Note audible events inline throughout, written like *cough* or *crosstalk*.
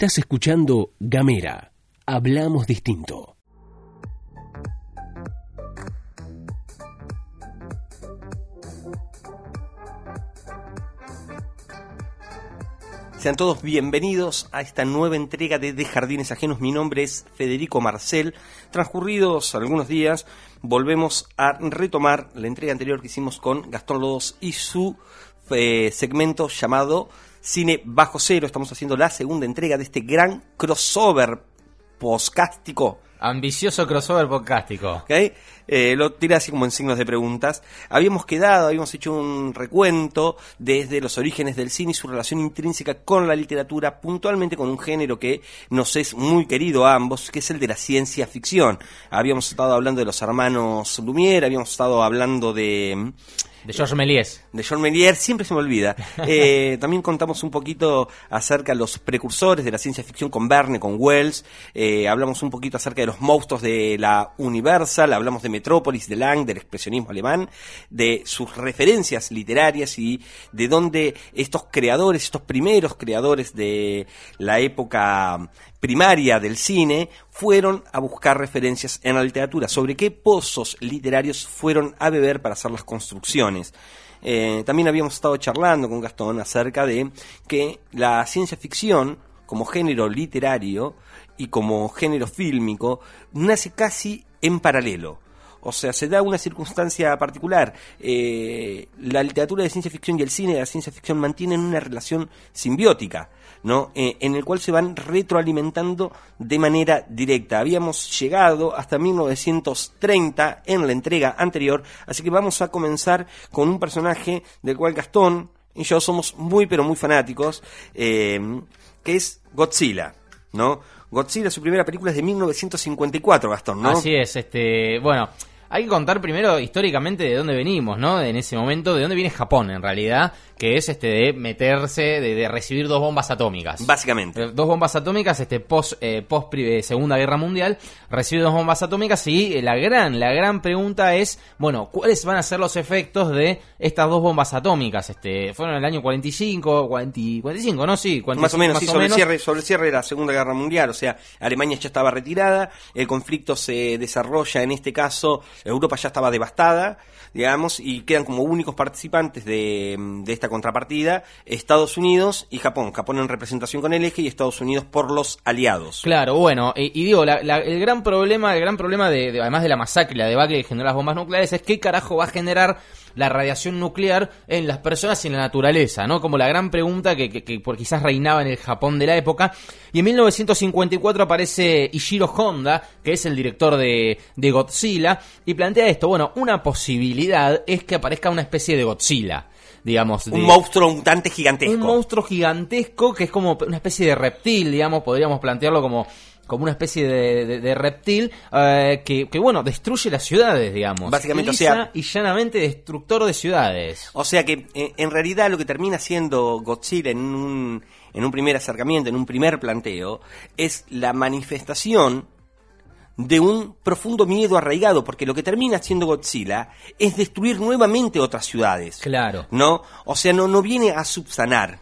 Estás escuchando Gamera. Hablamos distinto. Sean todos bienvenidos a esta nueva entrega de De Jardines Ajenos. Mi nombre es Federico Marcel. Transcurridos algunos días, volvemos a retomar la entrega anterior que hicimos con Gastón Lodos y su eh, segmento llamado Cine Bajo Cero. Estamos haciendo la segunda entrega de este gran crossover poscástico Ambicioso crossover podcástico. ¿ok? Eh, lo tiré así como en signos de preguntas. Habíamos quedado, habíamos hecho un recuento desde los orígenes del cine y su relación intrínseca con la literatura, puntualmente con un género que nos es muy querido a ambos, que es el de la ciencia ficción. Habíamos estado hablando de los hermanos Lumière, habíamos estado hablando de De Georges Méliès. de John Melier, siempre se me olvida. *laughs* Eh, también contamos un poquito acerca de los precursores de la ciencia ficción con Verne, con Wells. Eh, hablamos un poquito acerca de los monstruos de la Universal. Hablamos de Metrópolis, de Lang, del expresionismo alemán, de sus referencias literarias y de dónde estos creadores, estos primeros creadores de la época primaria del cine fueron a buscar referencias en la literatura, sobre qué pozos literarios fueron a beber para hacer las construcciones. Eh, también habíamos estado charlando con Gastón acerca de que la ciencia ficción, como género literario y como género fílmico, nace casi en paralelo. O sea, se da una circunstancia particular. Eh, la literatura de ciencia ficción y el cine de la ciencia ficción mantienen una relación simbiótica, ¿no? Eh, en el cual se van retroalimentando de manera directa. Habíamos llegado hasta 1930 en la entrega anterior, así que vamos a comenzar con un personaje del cual Gastón y yo somos muy pero muy fanáticos, eh, que es Godzilla, ¿no? Godzilla, su primera película es de 1954, Gastón, ¿no? Así es, este, bueno, hay que contar primero históricamente de dónde venimos, ¿no? En ese momento, de dónde viene Japón en realidad, que es este de meterse, de, de recibir dos bombas atómicas. Básicamente. Eh, Dos bombas atómicas, este post, eh, post eh, Segunda Guerra Mundial, recibe dos bombas atómicas y eh, la gran, la gran pregunta es, bueno, ¿cuáles van a ser los efectos de estas dos bombas atómicas? Este, fueron en el año 45, 40, 45, ¿no? Sí, 45, Más o menos, más sí, o sobre, El cierre, sobre el cierre de la Segunda Guerra Mundial. O sea, Alemania ya estaba retirada, el conflicto se desarrolla, en este caso, Europa ya estaba devastada, digamos, y quedan como únicos participantes de, de esta contrapartida Estados Unidos y Japón. Japón en representación con el eje y Estados Unidos por los aliados. Claro, bueno, y, digo, el gran problema, el gran problema de, de- además de la masacre la debacle que generó las bombas nucleares es qué carajo va a generar la radiación nuclear en las personas y en la naturaleza, ¿no? Como la gran pregunta que, que- por quizás reinaba en el Japón de la época. Y en 1954 aparece Ishiro Honda, que es el director de Godzilla, y plantea esto, bueno, una posibilidad es que aparezca una especie de Godzilla, digamos. de- Un monstruo mutante gigantesco. un monstruo gigantesco que es como una especie de reptil, digamos, podríamos plantearlo como, como una especie de, de- de reptil eh, que, que, bueno, destruye las ciudades, digamos. Básicamente, o sea- y llanamente destructor de ciudades. O sea que eh, en realidad lo que termina siendo Godzilla en un, en un primer acercamiento, en un primer planteo, es la manifestación de un profundo miedo arraigado, porque lo que termina siendo Godzilla es destruir nuevamente otras ciudades. Claro. ¿No? O sea, no, no viene a subsanar.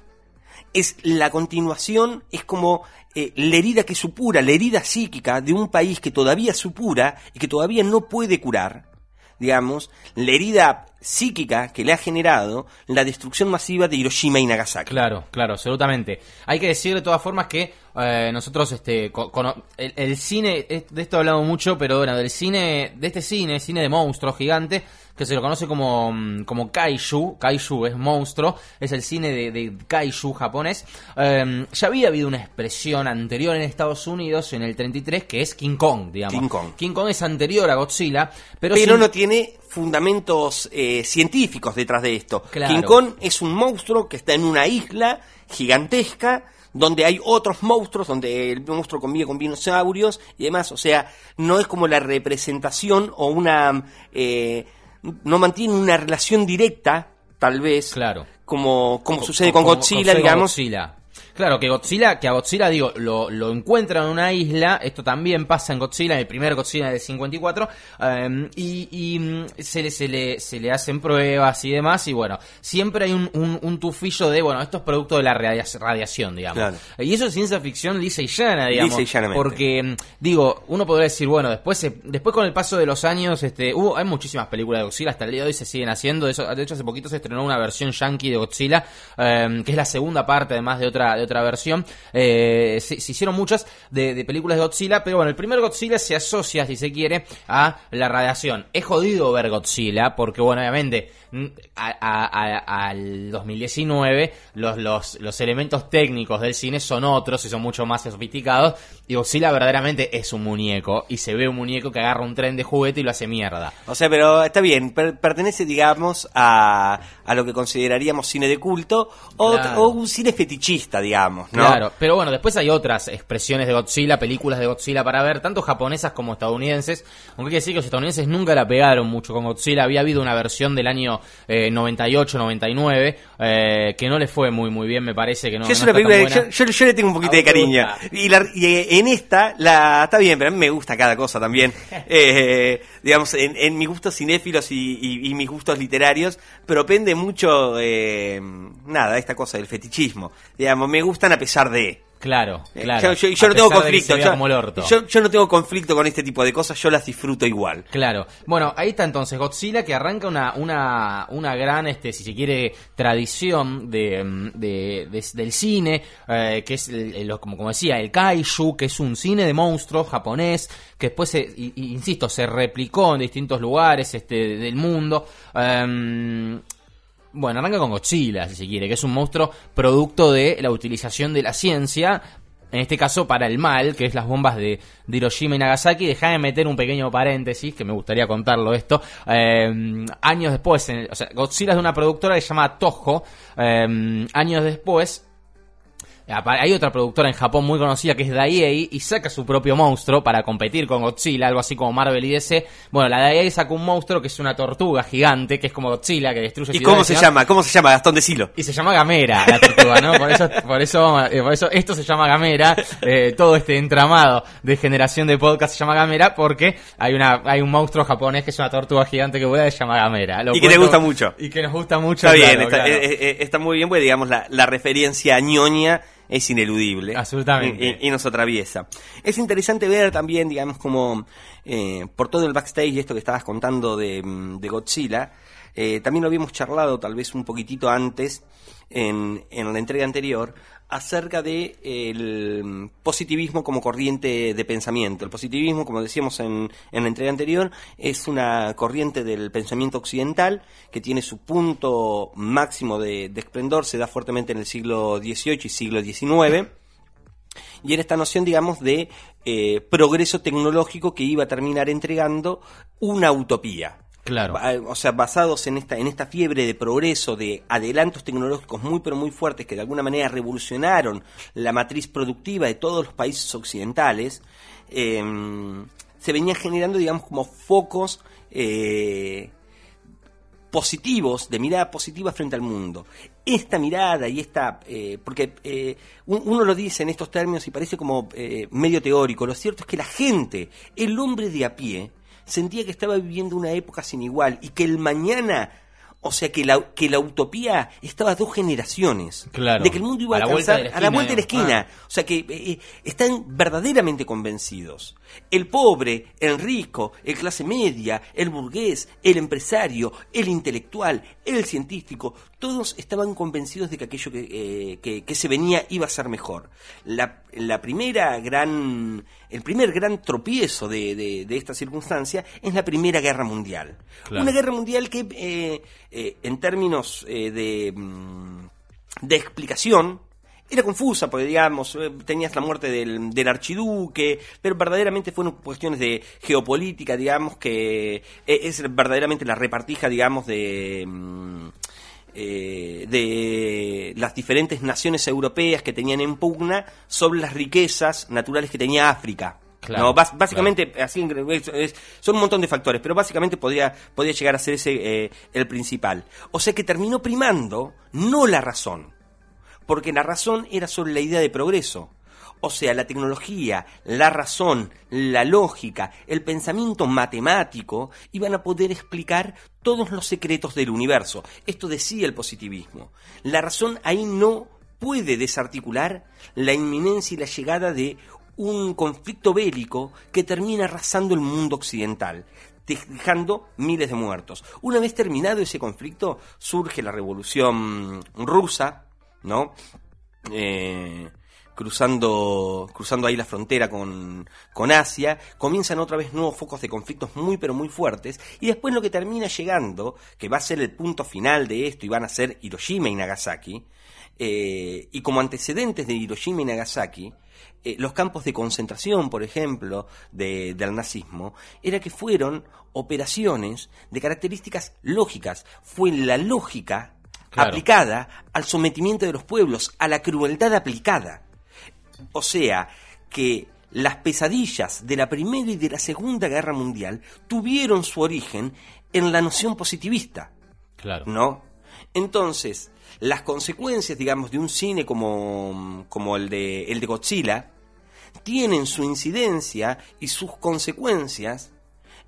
Es la continuación, es como eh, la herida que supura, la herida psíquica de un país que todavía supura y que todavía no puede curar, digamos, la herida psíquica que le ha generado la destrucción masiva de Hiroshima y Nagasaki. Claro, claro, absolutamente. Hay que decir de todas formas que eh, nosotros, este, co- cono- el, el cine, de esto hablamos mucho, pero bueno, del cine, de este cine, cine de monstruo gigante, que se lo conoce como, mm, como kaiju, kaiju es monstruo, es el cine de, de kaiju japonés. Eh, ya había habido una expresión anterior en Estados Unidos, en el 33, que es King Kong, digamos. King Kong. King Kong es anterior a Godzilla, pero, Pero sin- no tiene fundamentos eh, científicos detrás de esto. Claro. King Kong es un monstruo que está en una isla gigantesca donde hay otros monstruos, donde el monstruo convive con dinosaurios y demás. O sea, no es como la representación o una... eh, no mantiene una relación directa, tal vez, Claro. como, como Co- sucede co- con como- Godzilla, digamos. Godzilla. Claro, que Godzilla, que a Godzilla, digo, lo, lo encuentran en una isla, esto también pasa en Godzilla, en el primer Godzilla del 54, eh, y, y mm, se, le, se, le, se le hacen pruebas y demás, y bueno, siempre hay un, un, un tufillo de, bueno, esto es producto de la radia- radiación, digamos. Claro. Y eso es ciencia ficción lisa y llana, digamos. Lisa y. Porque, mm, digo, uno podría decir, bueno, después se- después con el paso de los años, este, hubo, hay muchísimas películas de Godzilla, hasta el día de hoy se siguen haciendo. De, hecho, hace poquito se estrenó una versión yankee de Godzilla, eh, que es la segunda parte, además de otra, de otra versión. Eh, se, hicieron muchas de, películas de Godzilla, pero bueno, el primer Godzilla se asocia, si se quiere, a la radiación. Es jodido ver Godzilla, porque, bueno, obviamente, a- al 2019 los, los, los elementos técnicos del cine son otros y son mucho más sofisticados y Godzilla verdaderamente es un muñeco y se ve un muñeco que agarra un tren de juguete y lo hace mierda. O sea, pero está bien, per- pertenece, digamos, a, a lo que consideraríamos cine de culto o, Claro. o un cine fetichista, digamos, ¿no? Claro, pero bueno, después hay otras expresiones de Godzilla, películas de Godzilla para ver, tanto japonesas como estadounidenses. Aunque hay que decir que los estadounidenses nunca la pegaron mucho con Godzilla. Había habido una versión del año eh, 98-99 eh, que no le fue muy muy bien, me parece que no. Es no una película yo, yo- yo le tengo un poquito de cariño. Y, la- y, eh, en esta, la está bien, pero a mí me gusta cada cosa también. *laughs* Eh, digamos, en, en mis gustos cinéfilos y, y- y mis gustos literarios, propende mucho, eh, nada, esta cosa del fetichismo. Digamos, me gustan a pesar de. Claro, Eh, claro. Yo, yo- no tengo conflicto. Yo, yo- no tengo conflicto con este tipo de cosas, yo las disfruto igual. Claro. Bueno, ahí está entonces Godzilla que arranca una, una, una gran, este, si se quiere, tradición de, mm, de- de- del cine, eh, que es, el- el- como, como decía, el kaiju, que es un cine de monstruos japonés, que después, se, insisto, se replicó en distintos lugares este, del mundo. Em, bueno, arranca con Godzilla, si se quiere, que es un monstruo producto de la utilización de la ciencia, en este caso para el mal, que es las bombas de, de Hiroshima y Nagasaki. Dejame meter un pequeño paréntesis, que me gustaría contarlo esto. Eh, años después, en- o sea, Godzilla es de una productora que se llama Toho. Eh, años después, Hay otra productora en Japón muy conocida que es Daiei y saca su propio monstruo para competir con Godzilla, algo así como Marvel y DC. Bueno, la Daiei saca un monstruo que es una tortuga gigante, que es como Godzilla, que destruye ¿Y cómo se llama? ¿Cómo se llama? Gastón de Silo. Y se llama Gamera la tortuga, ¿no? Por eso, por eso, eh, por eso esto se llama Gamera. eh, todo este entramado de generación de podcast se llama Gamera porque hay una hay un monstruo japonés que es una tortuga gigante que vuela se llama Gamera. Lo Y que te gusta mucho. Y que nos gusta mucho. Está claro, bien, está, claro. eh, eh, está muy bien, porque digamos la, la referencia ñoña es ineludible. Absolutamente. Y, nos atraviesa. Es interesante ver también, digamos, como eh, por todo el backstage, esto que estabas contando de, mm, de Godzilla, eh, también lo habíamos charlado tal vez un poquitito antes, en, en la entrega anterior, acerca de el positivismo como corriente de pensamiento. El positivismo, como decíamos en, en la entrega anterior, es una corriente del pensamiento occidental que tiene su punto máximo de, de esplendor, se da fuertemente en el siglo XVIII y siglo XIX. Y era esta noción, digamos, de eh, progreso tecnológico que iba a terminar entregando una utopía. Claro. O sea, basados en esta, en esta fiebre de progreso, de adelantos tecnológicos muy pero muy fuertes que de alguna manera revolucionaron la matriz productiva de todos los países occidentales, eh, se venían generando, digamos, como focos eh, positivos, de mirada positiva frente al mundo. Esta mirada y esta, eh, porque eh, un- uno lo dice en estos términos y parece como eh, medio teórico, lo cierto es que la gente, el hombre de a pie, sentía que estaba viviendo una época sin igual y que el mañana, o sea, que la, que la utopía estaba a dos generaciones. Claro. De que el mundo iba a, A la vuelta alcanzar de la a la esquina, vuelta de la esquina. O sea que eh, eh, están verdaderamente convencidos. El pobre, el rico, el clase media, el burgués, el empresario, el intelectual, el científico, todos estaban convencidos de que aquello que, eh, que- que se venía iba a ser mejor. La, la primera gran, el primer gran tropiezo de, de- de esta circunstancia es la Primera Guerra Mundial. Claro. Una guerra mundial que, eh, eh, en términos eh, de, mm, de explicación, era confusa, porque digamos, tenías la muerte del, del archiduque, pero verdaderamente fueron cuestiones de geopolítica, digamos, que es verdaderamente la repartija, digamos, de... eh, de las diferentes naciones europeas que tenían en pugna sobre las riquezas naturales que tenía África. Claro, básicamente, así es- son un montón de factores, pero básicamente podría, podría llegar a ser ese eh, el principal. O sea que terminó primando no la razón, porque la razón era sobre la idea de progreso. O sea, la tecnología, la razón, la lógica, el pensamiento matemático iban a poder explicar todos los secretos del universo. Esto decía el positivismo. La razón ahí no puede desarticular la inminencia y la llegada de un conflicto bélico que termina arrasando el mundo occidental dejando miles de muertos. Una vez terminado ese conflicto, surge la revolución rusa, ¿no? Eh, cruzando, cruzando ahí la frontera con, con Asia, comienzan otra vez nuevos focos de conflictos muy pero muy fuertes, y después lo que termina llegando, que va a ser el punto final de esto, y van a ser Hiroshima y Nagasaki, eh, y como antecedentes de Hiroshima y Nagasaki, eh, los campos de concentración, por ejemplo, de, del nazismo, era que fueron operaciones de características lógicas. Fue la lógica aplicada al sometimiento de los pueblos, a la crueldad aplicada. O sea, que las pesadillas de la Primera y de la Segunda Guerra Mundial tuvieron su origen en la noción positivista. Claro. ¿No? Entonces, las consecuencias, digamos, de un cine como, como el, de, el de Godzilla tienen su incidencia y sus consecuencias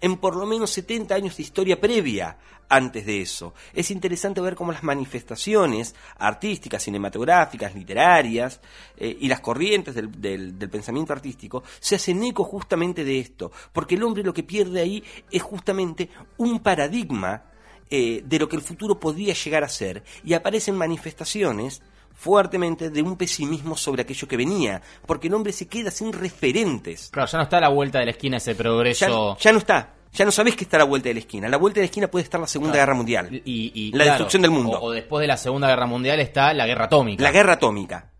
en por lo menos 70 años de historia previa antes de eso. Es interesante ver cómo las manifestaciones artísticas, cinematográficas, literarias eh, y las corrientes del, del, pensamiento artístico se hacen eco justamente de esto, porque el hombre lo que pierde ahí es justamente un paradigma eh, de lo que el futuro podría llegar a ser y aparecen manifestaciones fuertemente de un pesimismo sobre aquello que venía, porque el hombre se queda sin referentes. Claro, ya no está a la vuelta de la esquina ese progreso. Ya, no está. Ya no sabés que está a la vuelta de la esquina. La vuelta de la esquina puede estar la Segunda Guerra Mundial. Y, la destrucción del mundo. O, después de la Segunda Guerra Mundial está la guerra atómica. La guerra atómica.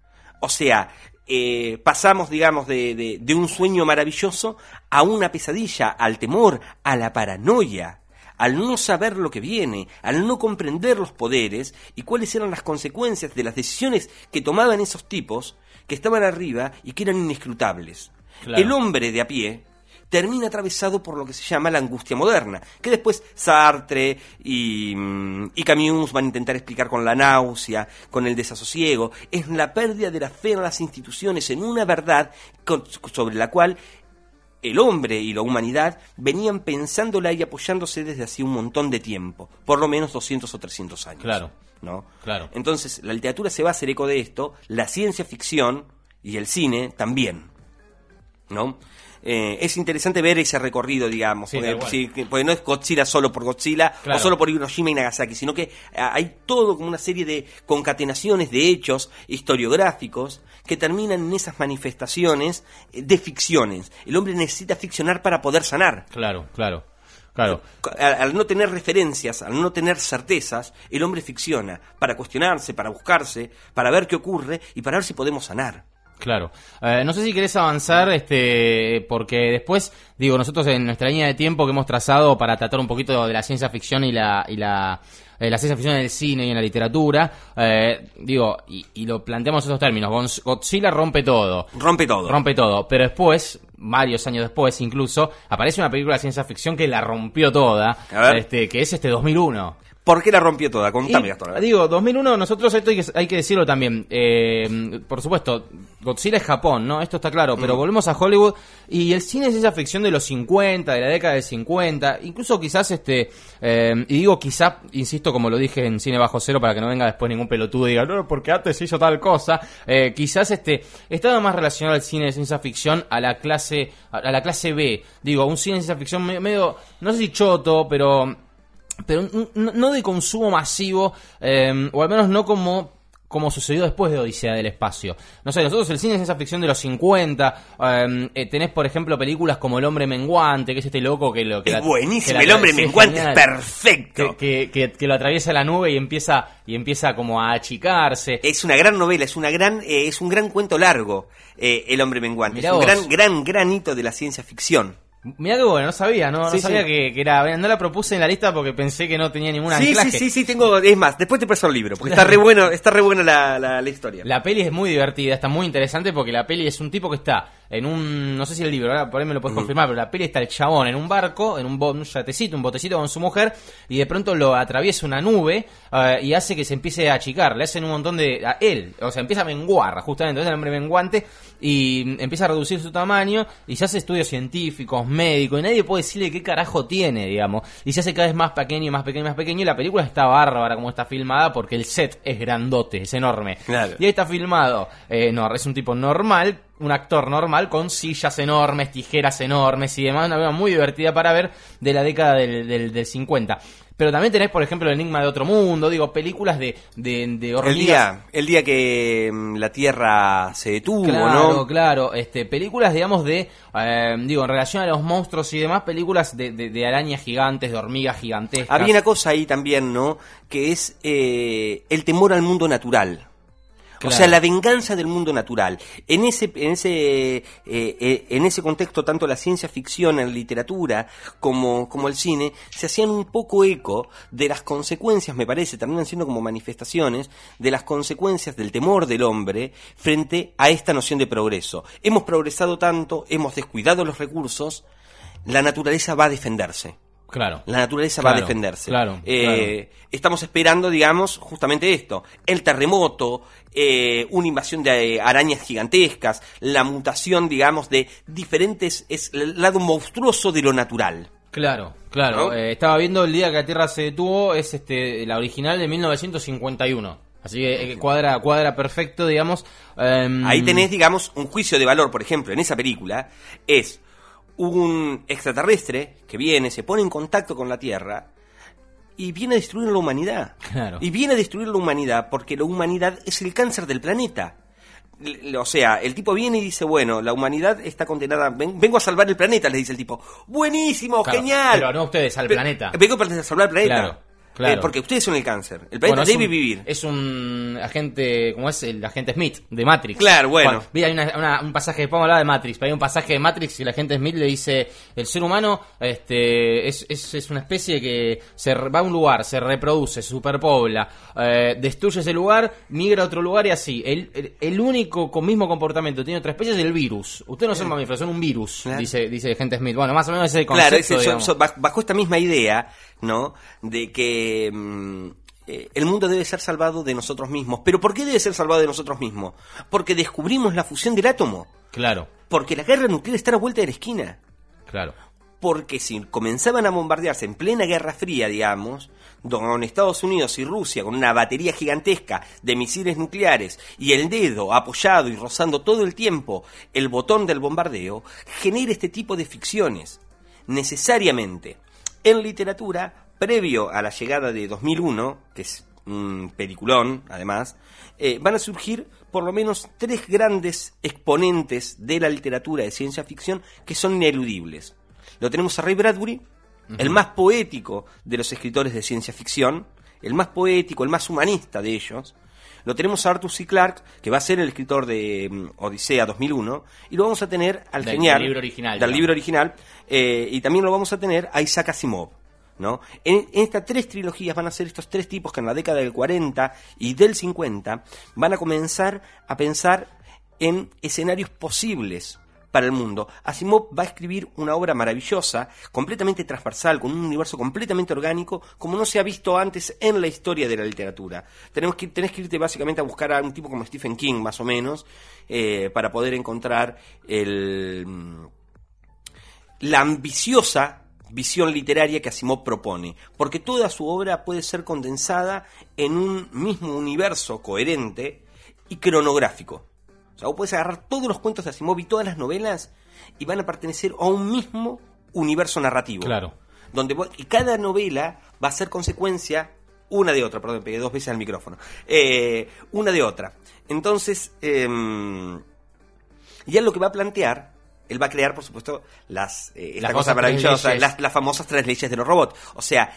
O sea, eh, pasamos, digamos, de, de un sueño maravilloso a una pesadilla, al temor, a la paranoia al no saber lo que viene, al no comprender los poderes y cuáles eran las consecuencias de las decisiones que tomaban esos tipos que estaban arriba y que eran inescrutables. El hombre de a pie termina atravesado por lo que se llama la angustia moderna, que después Sartre y, mm, y Camus van a intentar explicar con la náusea, con el desasosiego, es la pérdida de la fe en las instituciones, en una verdad sobre la cual el hombre y la humanidad venían pensándola y apoyándose desde hacía un montón de tiempo, por lo menos 200 o 300 años. Claro. ¿no? Claro. Entonces, la literatura se va a hacer eco de esto, la ciencia ficción y el cine también. ¿No? Eh, es interesante ver ese recorrido, digamos, porque, no es Godzilla solo por Godzilla o solo por Hiroshima y Nagasaki, sino que ah, hay todo como una serie de concatenaciones de hechos historiográficos que terminan en esas manifestaciones eh, de ficciones. El hombre necesita ficcionar para poder sanar. Claro, claro. Claro. Al, no tener referencias, al no tener certezas, el hombre ficciona para cuestionarse, para buscarse, para ver qué ocurre y para ver si podemos sanar. Claro. Eh, no sé si querés avanzar, este, porque después, digo, nosotros en nuestra línea de tiempo que hemos trazado para tratar un poquito de la ciencia ficción y la, y la, eh, la ciencia ficción en el cine y en la literatura, eh, digo, y, lo planteamos en esos términos, Godzilla rompe todo. Rompe todo. Rompe todo, pero después, varios años después incluso, aparece una película de ciencia ficción que la rompió toda, este, que es este 2001. ¿Por qué la rompió toda? Contame, y, Digo, 2001, nosotros esto hay que, decirlo también. Eh, por supuesto, Godzilla es Japón, ¿no? Esto está claro, pero volvemos a Hollywood y el cine es esa ficción de los 50, de la década del 50, incluso quizás este, eh, y digo quizás, insisto como lo dije en Cine Bajo Cero para que no venga después ningún pelotudo y diga, no, porque antes hizo tal cosa, eh, quizás este, estaba más relacionado al cine de ciencia ficción a la clase, a la clase B, digo, un cine de ciencia ficción medio no sé si choto, pero pero no de consumo masivo, eh, o al menos no como como sucedió después de Odisea del Espacio. No sé, nosotros el cine es esa ficción de los 50. Em, eh, tenés, por ejemplo, películas como El Hombre Menguante, que es este loco que lo que. Es buenísimo, El Hombre Menguante es perfecto. Que, que, lo atraviesa la nube y empieza, y empieza como a achicarse. Es una gran novela, es, una gran, eh, es un gran cuento largo, El Hombre Menguante. es un gran, gran, gran hito de la ciencia ficción. Mira que bueno, no sabía, no, no sabía Que, era. No la propuse en la lista porque pensé que no tenía ninguna sí, Sí, sí, sí, tengo. Es más, después te paso el libro, porque está re bueno, está re buena la, la, historia. La peli es muy divertida, está muy interesante porque la peli es un tipo que está en un, no sé si el libro, ahora por ahí me lo puedes confirmar, pero la peli está el chabón en un barco, en un, bo- un yatecito, un botecito con su mujer, y de pronto lo atraviesa una nube eh, y hace que se empiece a achicar, le hacen un montón de... a él, o sea, empieza a menguar, justamente, entonces el hombre menguante, y empieza a reducir su tamaño, y se hace estudios científicos, médicos, y nadie puede decirle qué carajo tiene, digamos, y se hace cada vez más pequeño, más pequeño, más pequeño, y la película está bárbara como está filmada, porque el set es grandote, es enorme. Claro. Y ahí está filmado, eh, no, es un tipo normal, un actor normal con sillas enormes, tijeras enormes y demás, una cosa muy divertida para ver de la década del, del, del 50. Pero también tenés, por ejemplo, El Enigma de Otro Mundo, digo, películas de, de, de El hormigas. día, el día que mm, la Tierra se detuvo, Claro, ¿no? claro, este, películas, digamos, de, eh, digo, en relación a los monstruos y demás, películas de, de, de arañas gigantes, de hormigas gigantescas. Había una cosa ahí también, ¿no? Que es eh, el temor al mundo natural. O sea, la venganza del mundo natural. En ese, en ese, eh, eh, en ese contexto, tanto la ciencia ficción en la literatura como, como el cine se hacían un poco eco de las consecuencias, me parece, terminan siendo como manifestaciones de las consecuencias del temor del hombre frente a esta noción de progreso. Hemos progresado tanto, hemos descuidado los recursos, la naturaleza va a defenderse. Claro. La naturaleza va a Claro, defenderse. claro, Eh, Estamos esperando, digamos, justamente esto. El terremoto, eh, una invasión de eh, arañas gigantescas, la mutación, digamos, de diferentes... Es el lado monstruoso de lo natural. Claro, claro. ¿No? Eh, estaba viendo el día que la Tierra se detuvo, es este la original de 1951. Así que cuadra, cuadra perfecto, digamos. Em, Ahí tenés, digamos, un juicio de valor, por ejemplo, en esa película, es un extraterrestre que viene, se pone en contacto con la Tierra y viene a destruir la humanidad. Claro. Y viene a destruir la humanidad porque la humanidad es el cáncer del planeta. O sea, el tipo viene y dice, bueno, la humanidad está condenada, ven- vengo a salvar el planeta, le dice el tipo. Buenísimo, Claro, genial. pero no ustedes, al Pe- planeta. Vengo para salvar el planeta. Claro, claro. Eh, porque ustedes son el cáncer. El planeta Bueno, debe un- vivir. Es un agente, como es el agente Smith de Matrix. Claro, bueno. Vi, hay una- una- un pasaje, podemos hablar de Matrix, pero hay un pasaje de Matrix y el agente Smith le dice, el ser humano este, es, es, es una especie que se va a un lugar, se reproduce, se superpobla, eh, destruye ese lugar, migra a otro lugar y así. El, el, el único con mismo comportamiento tiene otra especie es el virus. Ustedes no son mamíferos, son un virus, Claro. dice, dice el agente Smith. Bueno, más o menos ese concepto, Claro, es bajo esta misma idea, ¿no? De que mm, eh, el mundo debe ser salvado de nosotros mismos. ¿Pero por qué debe ser salvado de nosotros mismos? Porque descubrimos la fusión del átomo. Claro, Porque la guerra nuclear está a la vuelta de la esquina. claro. Porque si comenzaban a bombardearse en plena Guerra Fría, digamos, con Estados Unidos y Rusia con una batería gigantesca de misiles nucleares y el dedo apoyado y rozando todo el tiempo el botón del bombardeo, genera este tipo de ficciones. Necesariamente. En literatura, previo a la llegada de 2001, que es un peliculón, además, eh, van a surgir por lo menos tres grandes exponentes de la literatura de ciencia ficción que son ineludibles. Lo tenemos a Ray Bradbury, el más poético de los escritores de ciencia ficción, el más poético, el más humanista de ellos. Lo tenemos a Arthur C. Clarke, que va a ser el escritor de mm, Odisea 2001, y lo vamos a tener al Del- genial del libro original, del libro original, eh, y también lo vamos a tener a Isaac Asimov. ¿No? En, estas tres trilogías van a ser estos tres tipos que en la década del 40 y del 50 van a comenzar a pensar en escenarios posibles para el mundo. Asimov va a escribir una obra maravillosa, completamente transversal, con un universo completamente orgánico, como no se ha visto antes en la historia de la literatura. Tenemos que, tenés que irte básicamente a buscar a un tipo como Stephen King, más o menos, eh, para poder encontrar mm, la ambiciosa visión literaria que Asimov propone, porque toda su obra puede ser condensada en un mismo universo coherente y cronográfico. O sea, vos puedes agarrar todos los cuentos de Asimov y todas las novelas y van a pertenecer a un mismo universo narrativo. Claro. Donde vos- y cada novela va a ser consecuencia una de otra, perdón, pegué dos veces al micrófono. Eh, una de otra. Entonces, em, y él lo que va a plantear, él va a crear, por supuesto, las, eh, esta Las cosa famosas tres maravillosa, leyes. las, las famosas tres leyes de los robots. O sea,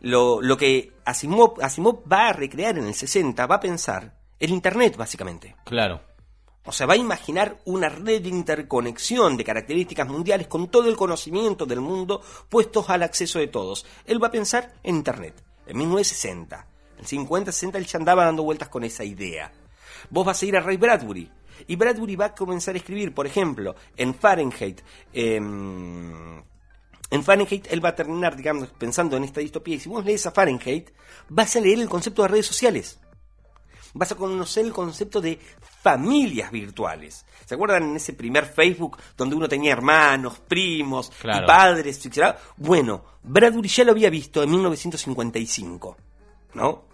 lo, lo que Asimov, Asimov va a recrear en el 60, va a pensar el Internet, básicamente. Claro. O sea, va a imaginar una red de interconexión de características mundiales con todo el conocimiento del mundo puestos al acceso de todos. Él va a pensar en Internet, en 1960. En 50, 60 él ya andaba dando vueltas con esa idea. Vos vas a ir a Ray Bradbury, Y Bradbury va a comenzar a escribir, por ejemplo, en Fahrenheit. em, en Fahrenheit él va a terminar, digamos, pensando en esta distopía. Y si vos lees a Fahrenheit, vas a leer el concepto de redes sociales. Vas a conocer el concepto de familias virtuales. ¿Se acuerdan en ese primer Facebook donde uno tenía hermanos, primos Claro. y padres? Bueno, Bradbury ya lo había visto en 1955, ¿no?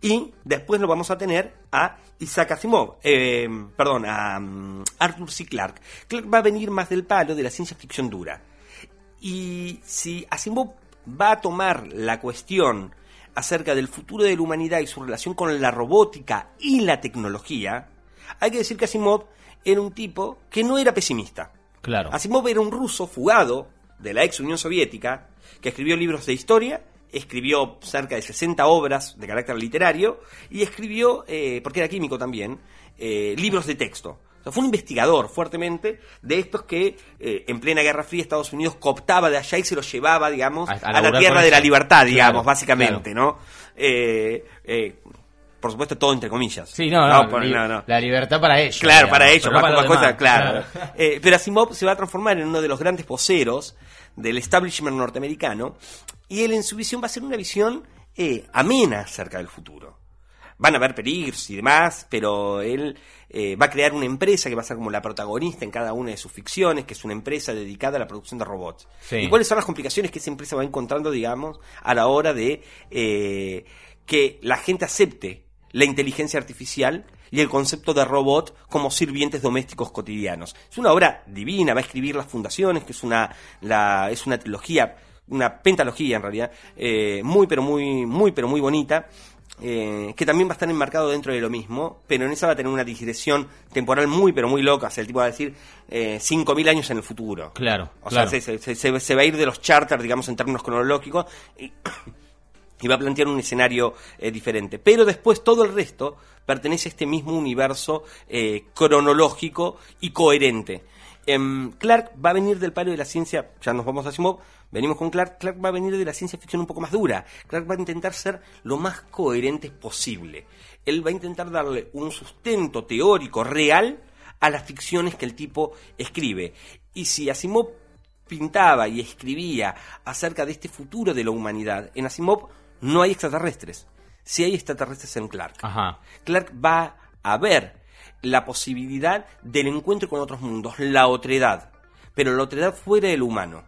Y después lo vamos a tener a Isaac Asimov, eh, perdón, a mm, Arthur C. Clarke. Clarke va a venir más del palo de la ciencia ficción dura. Y si Asimov va a tomar la cuestión acerca del futuro de la humanidad y su relación con la robótica y la tecnología, hay que decir que Asimov era un tipo que no era pesimista. Claro. Asimov era un ruso fugado de la ex Unión Soviética que escribió libros de historia, escribió cerca de 60 obras de carácter literario y escribió, eh, porque era químico también, eh, libros de texto. O sea, fue un investigador fuertemente de estos que eh, en plena Guerra Fría Estados Unidos cooptaba de allá y se los llevaba, digamos, A- a a, la tierra de la libertad, digamos, Claro, básicamente, ¿no? Por supuesto, todo entre comillas. Sí, no, no, por- li- no. La libertad para ellos. Claro, digamos, para ellos, más, para demás. claro. Eh, pero Asimov se va a transformar en uno de los grandes voceros del establishment norteamericano y él en su visión va a ser una visión eh, amena acerca del futuro. Van a haber peligros y demás, pero él eh, va a crear una empresa que va a ser como la protagonista en cada una de sus ficciones, que es una empresa dedicada a la producción de robots. Sí. ¿Y cuáles son las complicaciones que esa empresa va encontrando, digamos, a la hora de eh, que la gente acepte la inteligencia artificial y el concepto de robot como sirvientes domésticos cotidianos? Es una obra divina, va a escribir Las Fundaciones, que es una, la, es una trilogía, una pentalogía en realidad, eh, muy pero muy, muy pero muy bonita eh, que también va a estar enmarcado dentro de lo mismo, pero en esa va a tener una digresión temporal muy, pero muy loca. O sea, el tipo va a decir eh, 5.000 años en el futuro. Claro, O claro. sea, se, se- se- se va a ir de los charters, digamos, en términos cronológicos, y, *coughs* y va a plantear un escenario eh, diferente. Pero después todo el resto pertenece a este mismo universo cronológico y coherente. Em, Clark va a venir del palo de la ciencia, ya nos vamos a Asimov, venimos con Clark, Clark va a venir de la ciencia ficción un poco más dura. Clark va a intentar ser lo más coherente posible. Él va a intentar darle un sustento teórico real a las ficciones que el tipo escribe. Y si Asimov pintaba y escribía acerca de este futuro de la humanidad, en Asimov no hay extraterrestres. Si hay extraterrestres en Clark. Ajá. Clark va a ver la posibilidad del encuentro con otros mundos, la otredad, pero la otredad fuera del humano,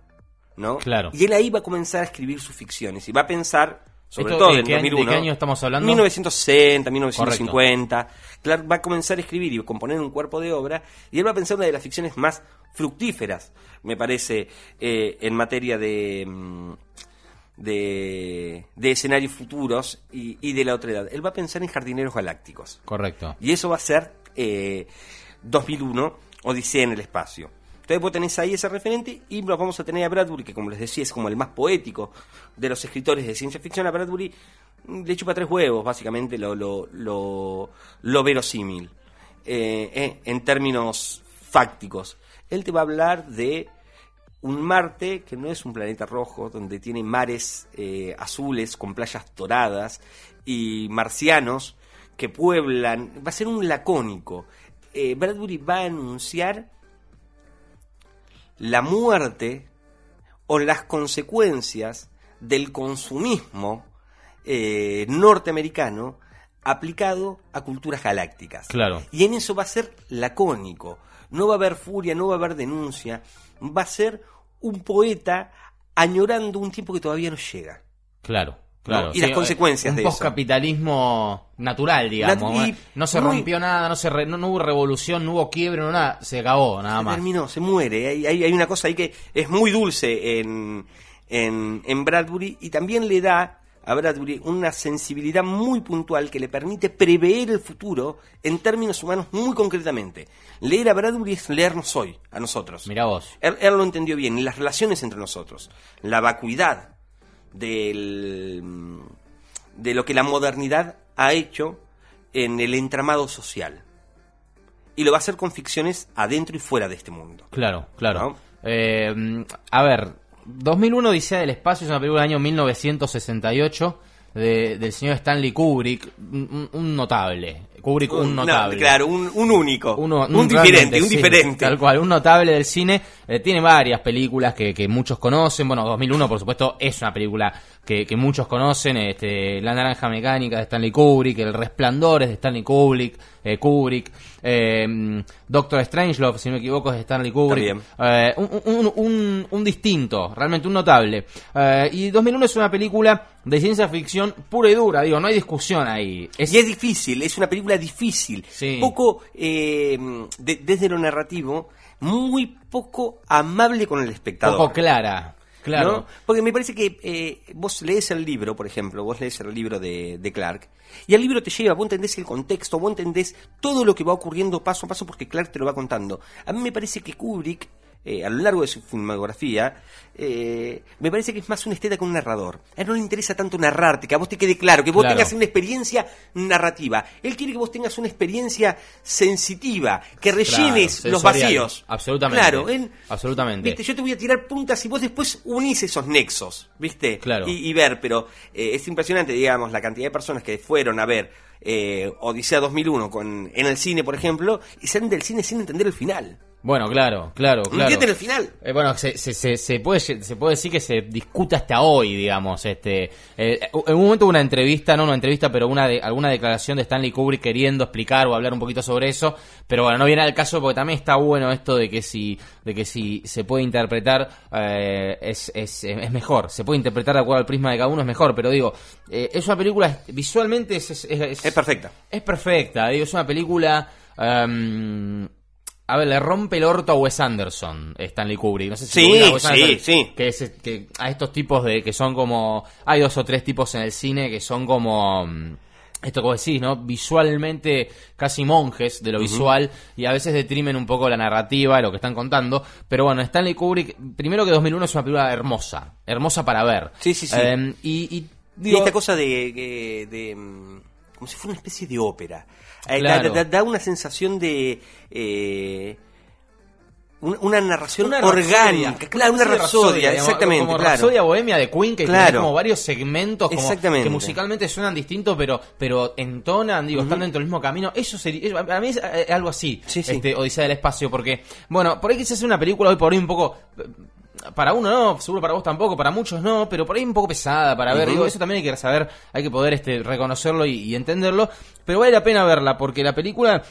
¿no? Claro. Y él ahí va a comenzar a escribir sus ficciones y va a pensar, sobre ¿Esto todo en qué año- de 2001, qué año estamos hablando? 1960, 1950. Clark va a comenzar a escribir y componer un cuerpo de obra y él va a pensar una de las ficciones más fructíferas, me parece, eh, en materia de... mm, de, de escenarios futuros y, y de la otredad. Él va a pensar en jardineros galácticos. Correcto. Y eso va a ser eh, 2001, Odisea en el espacio. Entonces vos tenés ahí ese referente y nos vamos a tener a Bradbury, que como les decía es como el más poético de los escritores de ciencia ficción. A Bradbury le chupa tres huevos, básicamente, lo, lo, lo, verosímil, eh, eh, en términos fácticos. Él te va a hablar de un Marte que no es un planeta rojo, donde tiene mares eh, azules con playas doradas y marcianos que pueblan. Va a ser un lacónico. Bradbury va a anunciar la muerte o las consecuencias del consumismo eh, norteamericano aplicado a culturas galácticas. Claro. Y en eso va a ser lacónico. No va a haber furia, no va a haber denuncia. Va a ser un poeta añorando un tiempo que todavía no llega. Claro, claro. ¿No? Y las consecuencias un de eso. postcapitalismo natural, digamos. Nat- no se muy- rompió nada, no, se re- no, no hubo revolución, no hubo quiebre, no nada. Se acabó, nada se más. terminó, se muere. Hay, hay, hay una cosa ahí que es muy dulce en, en, en Bradbury y también le da a Bradbury una sensibilidad muy puntual que le permite prever el futuro en términos humanos muy concretamente. Leer a Bradbury es leernos hoy, a nosotros. Mirá vos. Él, él lo entendió bien, y las relaciones entre nosotros, la vacuidad del, de lo que la modernidad ha hecho en el entramado social. Y lo va a hacer con ficciones adentro y fuera de este mundo. Claro, claro. ¿No? Eh, a ver, 2001 Odisea del Espacio es una película del año 1968. De- del señor Stanley Kubrick, un, notable. Kubrick, un No, notable. claro, un, un único. Uno- un diferente, un sí, diferente. Tal cual, un notable del cine. Eh, tiene varias películas que, que muchos conocen. Bueno, 2001, por supuesto, es una película que, que muchos conocen. Este, La Naranja Mecánica de Stanley Kubrick, El Resplandor es de Stanley Kubrick. Eh, Kubrick eh, Doctor Strangelove, si no me equivoco, es Stanley Kubrick. Eh, un, un- un- un distinto, realmente un notable. Eh, y 2001 es una película de ciencia ficción pura y dura, digo, no hay discusión ahí. Es, Y es difícil, es una película difícil. Sí. Poco, eh, de- desde lo narrativo, muy poco amable con el espectador. poco clara. Claro. Porque me parece que eh, vos lees el libro, por ejemplo, vos lees el libro de, de Clark, y el libro te lleva, vos entendés el contexto, vos entendés todo lo que va ocurriendo paso a paso porque Clark te lo va contando. A mí me parece que Kubrick, eh, a lo largo de su filmografía, eh, me parece que es más un esteta que un narrador. A él no le interesa tanto narrarte, que a vos te quede claro, que vos Claro. tengas una experiencia narrativa. Él quiere que vos tengas una experiencia sensitiva, que rellenes Claro, los vacíos. Absolutamente. Claro, él, Absolutamente. Viste, yo te voy a tirar puntas y vos después unís esos nexos, ¿viste? Claro. Y, y ver, pero eh, es impresionante, digamos, la cantidad de personas que fueron a ver eh, Odisea 2001 con, en el cine, por ejemplo, y salen del cine sin entender el final. Bueno, claro, claro, ¿No claro. entienden el final? Eh, bueno, se, se, se, se puede, se puede decir que se discuta hasta hoy, digamos. Este, eh, en un momento hubo una entrevista, no una entrevista, pero una de, alguna declaración de Stanley Kubrick queriendo explicar o hablar un poquito sobre eso. Pero bueno, no viene al caso porque también está bueno esto de que si, de que si se puede interpretar eh, es, es, es mejor. Se puede interpretar de acuerdo al prisma de cada uno, es mejor. Pero digo, eh, es una película, visualmente es, es, es- Es perfecta. es perfecta, digo, es una película. em, a ver, le rompe el orto a Wes Anderson, Stanley Kubrick. No sé si Sí, a Wes Anderson, sí. Que, es, que a estos tipos de que son como. Hay dos o tres tipos en el cine que son como. mm, Esto como decís, ¿no? Visualmente casi monjes de lo visual y a veces detrimen un poco la narrativa, lo que están contando. Pero bueno, Stanley Kubrick, primero que 2001 es una película hermosa, hermosa para ver. Sí, sí, sí. Em, y, y Y digo, esta cosa de, de- de, mm, como si fuera una especie de ópera. Eh, Claro. da, da- da una sensación de... eh, un- una narración Una orgánica, claro, una rapsodia, exactamente, Como claro. Bohemia de Queen, que Claro. tiene como varios segmentos como Exactamente. que musicalmente suenan distintos, pero pero entonan, digo, están dentro del mismo camino. Eso sería, eso- a mí es eh, algo así, Sí, sí. este Odisea del Espacio, porque, bueno, por ahí quizás es una película hoy por hoy un poco... Para uno no, seguro para vos tampoco, para muchos no, pero por ahí un poco pesada para ver. Digo, eso también hay que saber, hay que poder este, reconocerlo y, y entenderlo. Pero vale la pena verla, porque la película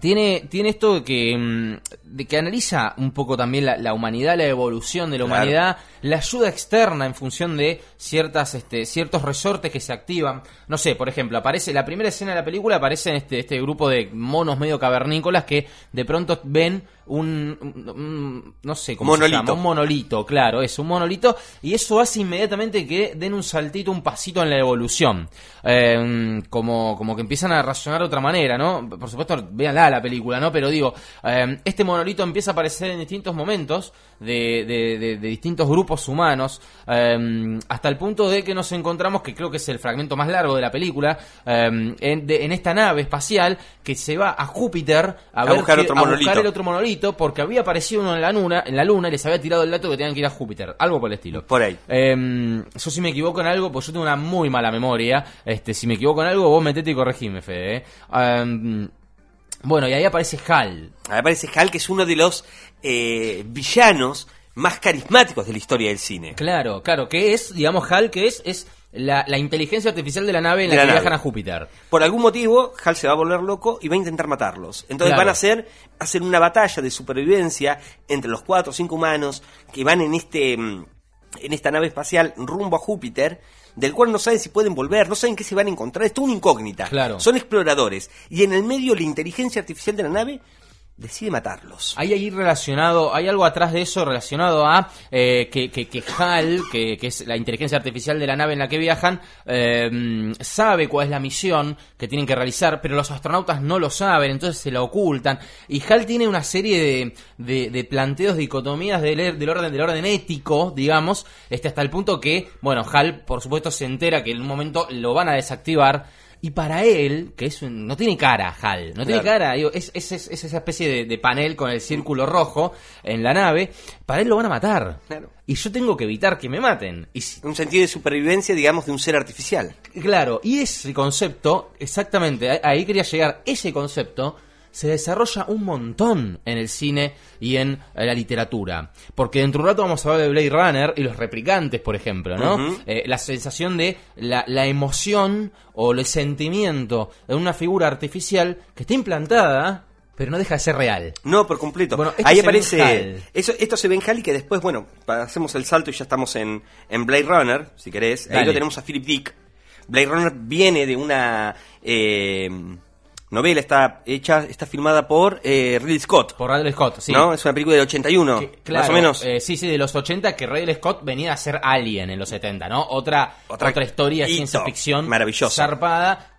tiene, tiene esto que, mm, de que analiza un poco también la, la humanidad, la evolución de la Claro. humanidad, la ayuda externa en función de ciertas, este, ciertos resortes que se activan. No sé, por ejemplo, aparece la primera escena de la película aparece este, este grupo de monos medio cavernícolas que de pronto ven un, no sé cómo se Monolito. llama, un monolito, claro, es un monolito y eso hace inmediatamente que den un saltito, un pasito en la evolución. Eh, como, como que empiezan a razonar de otra manera, ¿no? Por supuesto, véanla la película, ¿no? Pero digo, eh, este monolito empieza a aparecer en distintos momentos de, de- de- de distintos grupos humanos, eh, hasta el punto de que nos encontramos, que creo que es el fragmento más largo de la película, en, de- en esta nave espacial que se va a Júpiter a, A ver buscar que- otro a buscar el otro monolito porque había aparecido uno en la luna, en la luna y les había tirado el dato que tenían que ir a Júpiter, algo por el estilo. Por ahí. Eh, yo si me equivoco en algo, pues yo tengo una muy mala memoria. Este, si me equivoco en algo, vos metete y corregime, Fede. ¿eh? Um, bueno, y ahí aparece Hal. Me parece Hal que es uno de los eh, villanos más carismáticos de la historia del cine. Claro, claro, que es, digamos, Hal, que es, es la, la inteligencia artificial de la nave en la que nave. viajan a Júpiter. Por algún motivo, Hal se va a volver loco y va a intentar matarlos. Entonces Claro. van a hacer, hacer una batalla de supervivencia entre los cuatro o cinco humanos que van en este mm, en esta nave espacial rumbo a Júpiter, del cual no saben si pueden volver, no saben qué se van a encontrar, es toda una incógnita. Claro. Son exploradores. Y en el medio la inteligencia artificial de la nave decide matarlos. Hay ahí relacionado, hay algo atrás de eso relacionado a eh, que, que, que HAL, que, que es la inteligencia artificial de la nave en la que viajan, eh, sabe cuál es la misión que tienen que realizar, pero los astronautas no lo saben, entonces se la ocultan. Y HAL tiene una serie de, de, de planteos, dicotomías del, del orden del orden ético, digamos, este hasta el punto que, bueno, HAL, por supuesto, se entera que en un momento lo van a desactivar. Y para él, que es un- no tiene cara, Hal, no tiene cara, digo, es, es- es- es esa especie de, de panel con el círculo rojo en la nave, para él lo van a matar. Claro. Y yo tengo que evitar que me maten. Y si- Un sentido de supervivencia, digamos, de un ser artificial. Claro, y ese concepto, exactamente, ahí quería llegar, ese concepto se desarrolla un montón en el cine y en eh, la literatura. Porque dentro de un rato vamos a hablar de Blade Runner y los replicantes, por ejemplo, ¿no? Eh, la sensación de la, la emoción o el sentimiento de una figura artificial que está implantada, pero no deja de ser real. No, por completo. Bueno, Ahí aparece. Eso, esto se ve en HAL y que después, bueno, hacemos el salto y ya estamos en, en Blade Runner, si querés. Ahí lo tenemos a Philip Dick. Blade Runner viene de una eh, novela, está hecha, está filmada por eh, Ridley Scott. Por Ridley Scott, sí. ¿No? Es una película del 81, Que, claro, más o menos. eh, sí, sí, de los 80, que Ridley Scott venía a ser Alien en los 70, ¿no? Otra, Otra otra, historia de ciencia ficción maravillosa. zarpada,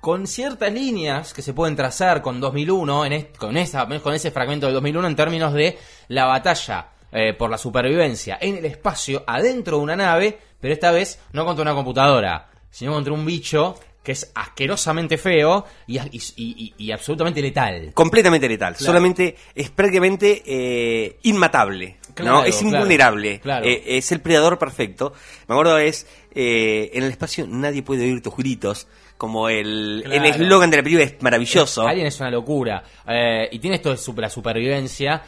con ciertas líneas que se pueden trazar con 2001, en est- con, esa, con ese fragmento de 2001 en términos de la batalla eh, por la supervivencia en el espacio, adentro de una nave, pero esta vez no contra una computadora, sino contra un bicho que es asquerosamente feo y, y- y- y absolutamente letal. completamente letal. Claro. Solamente es prácticamente eh, inmatable. Claro, ¿no? Es invulnerable. claro. Eh, es el predador perfecto. Me acuerdo es eh, en el espacio nadie puede oír tus gritos. Como el el eslogan de la película es maravilloso. Alien es una locura. Y tiene esto de super- la supervivencia,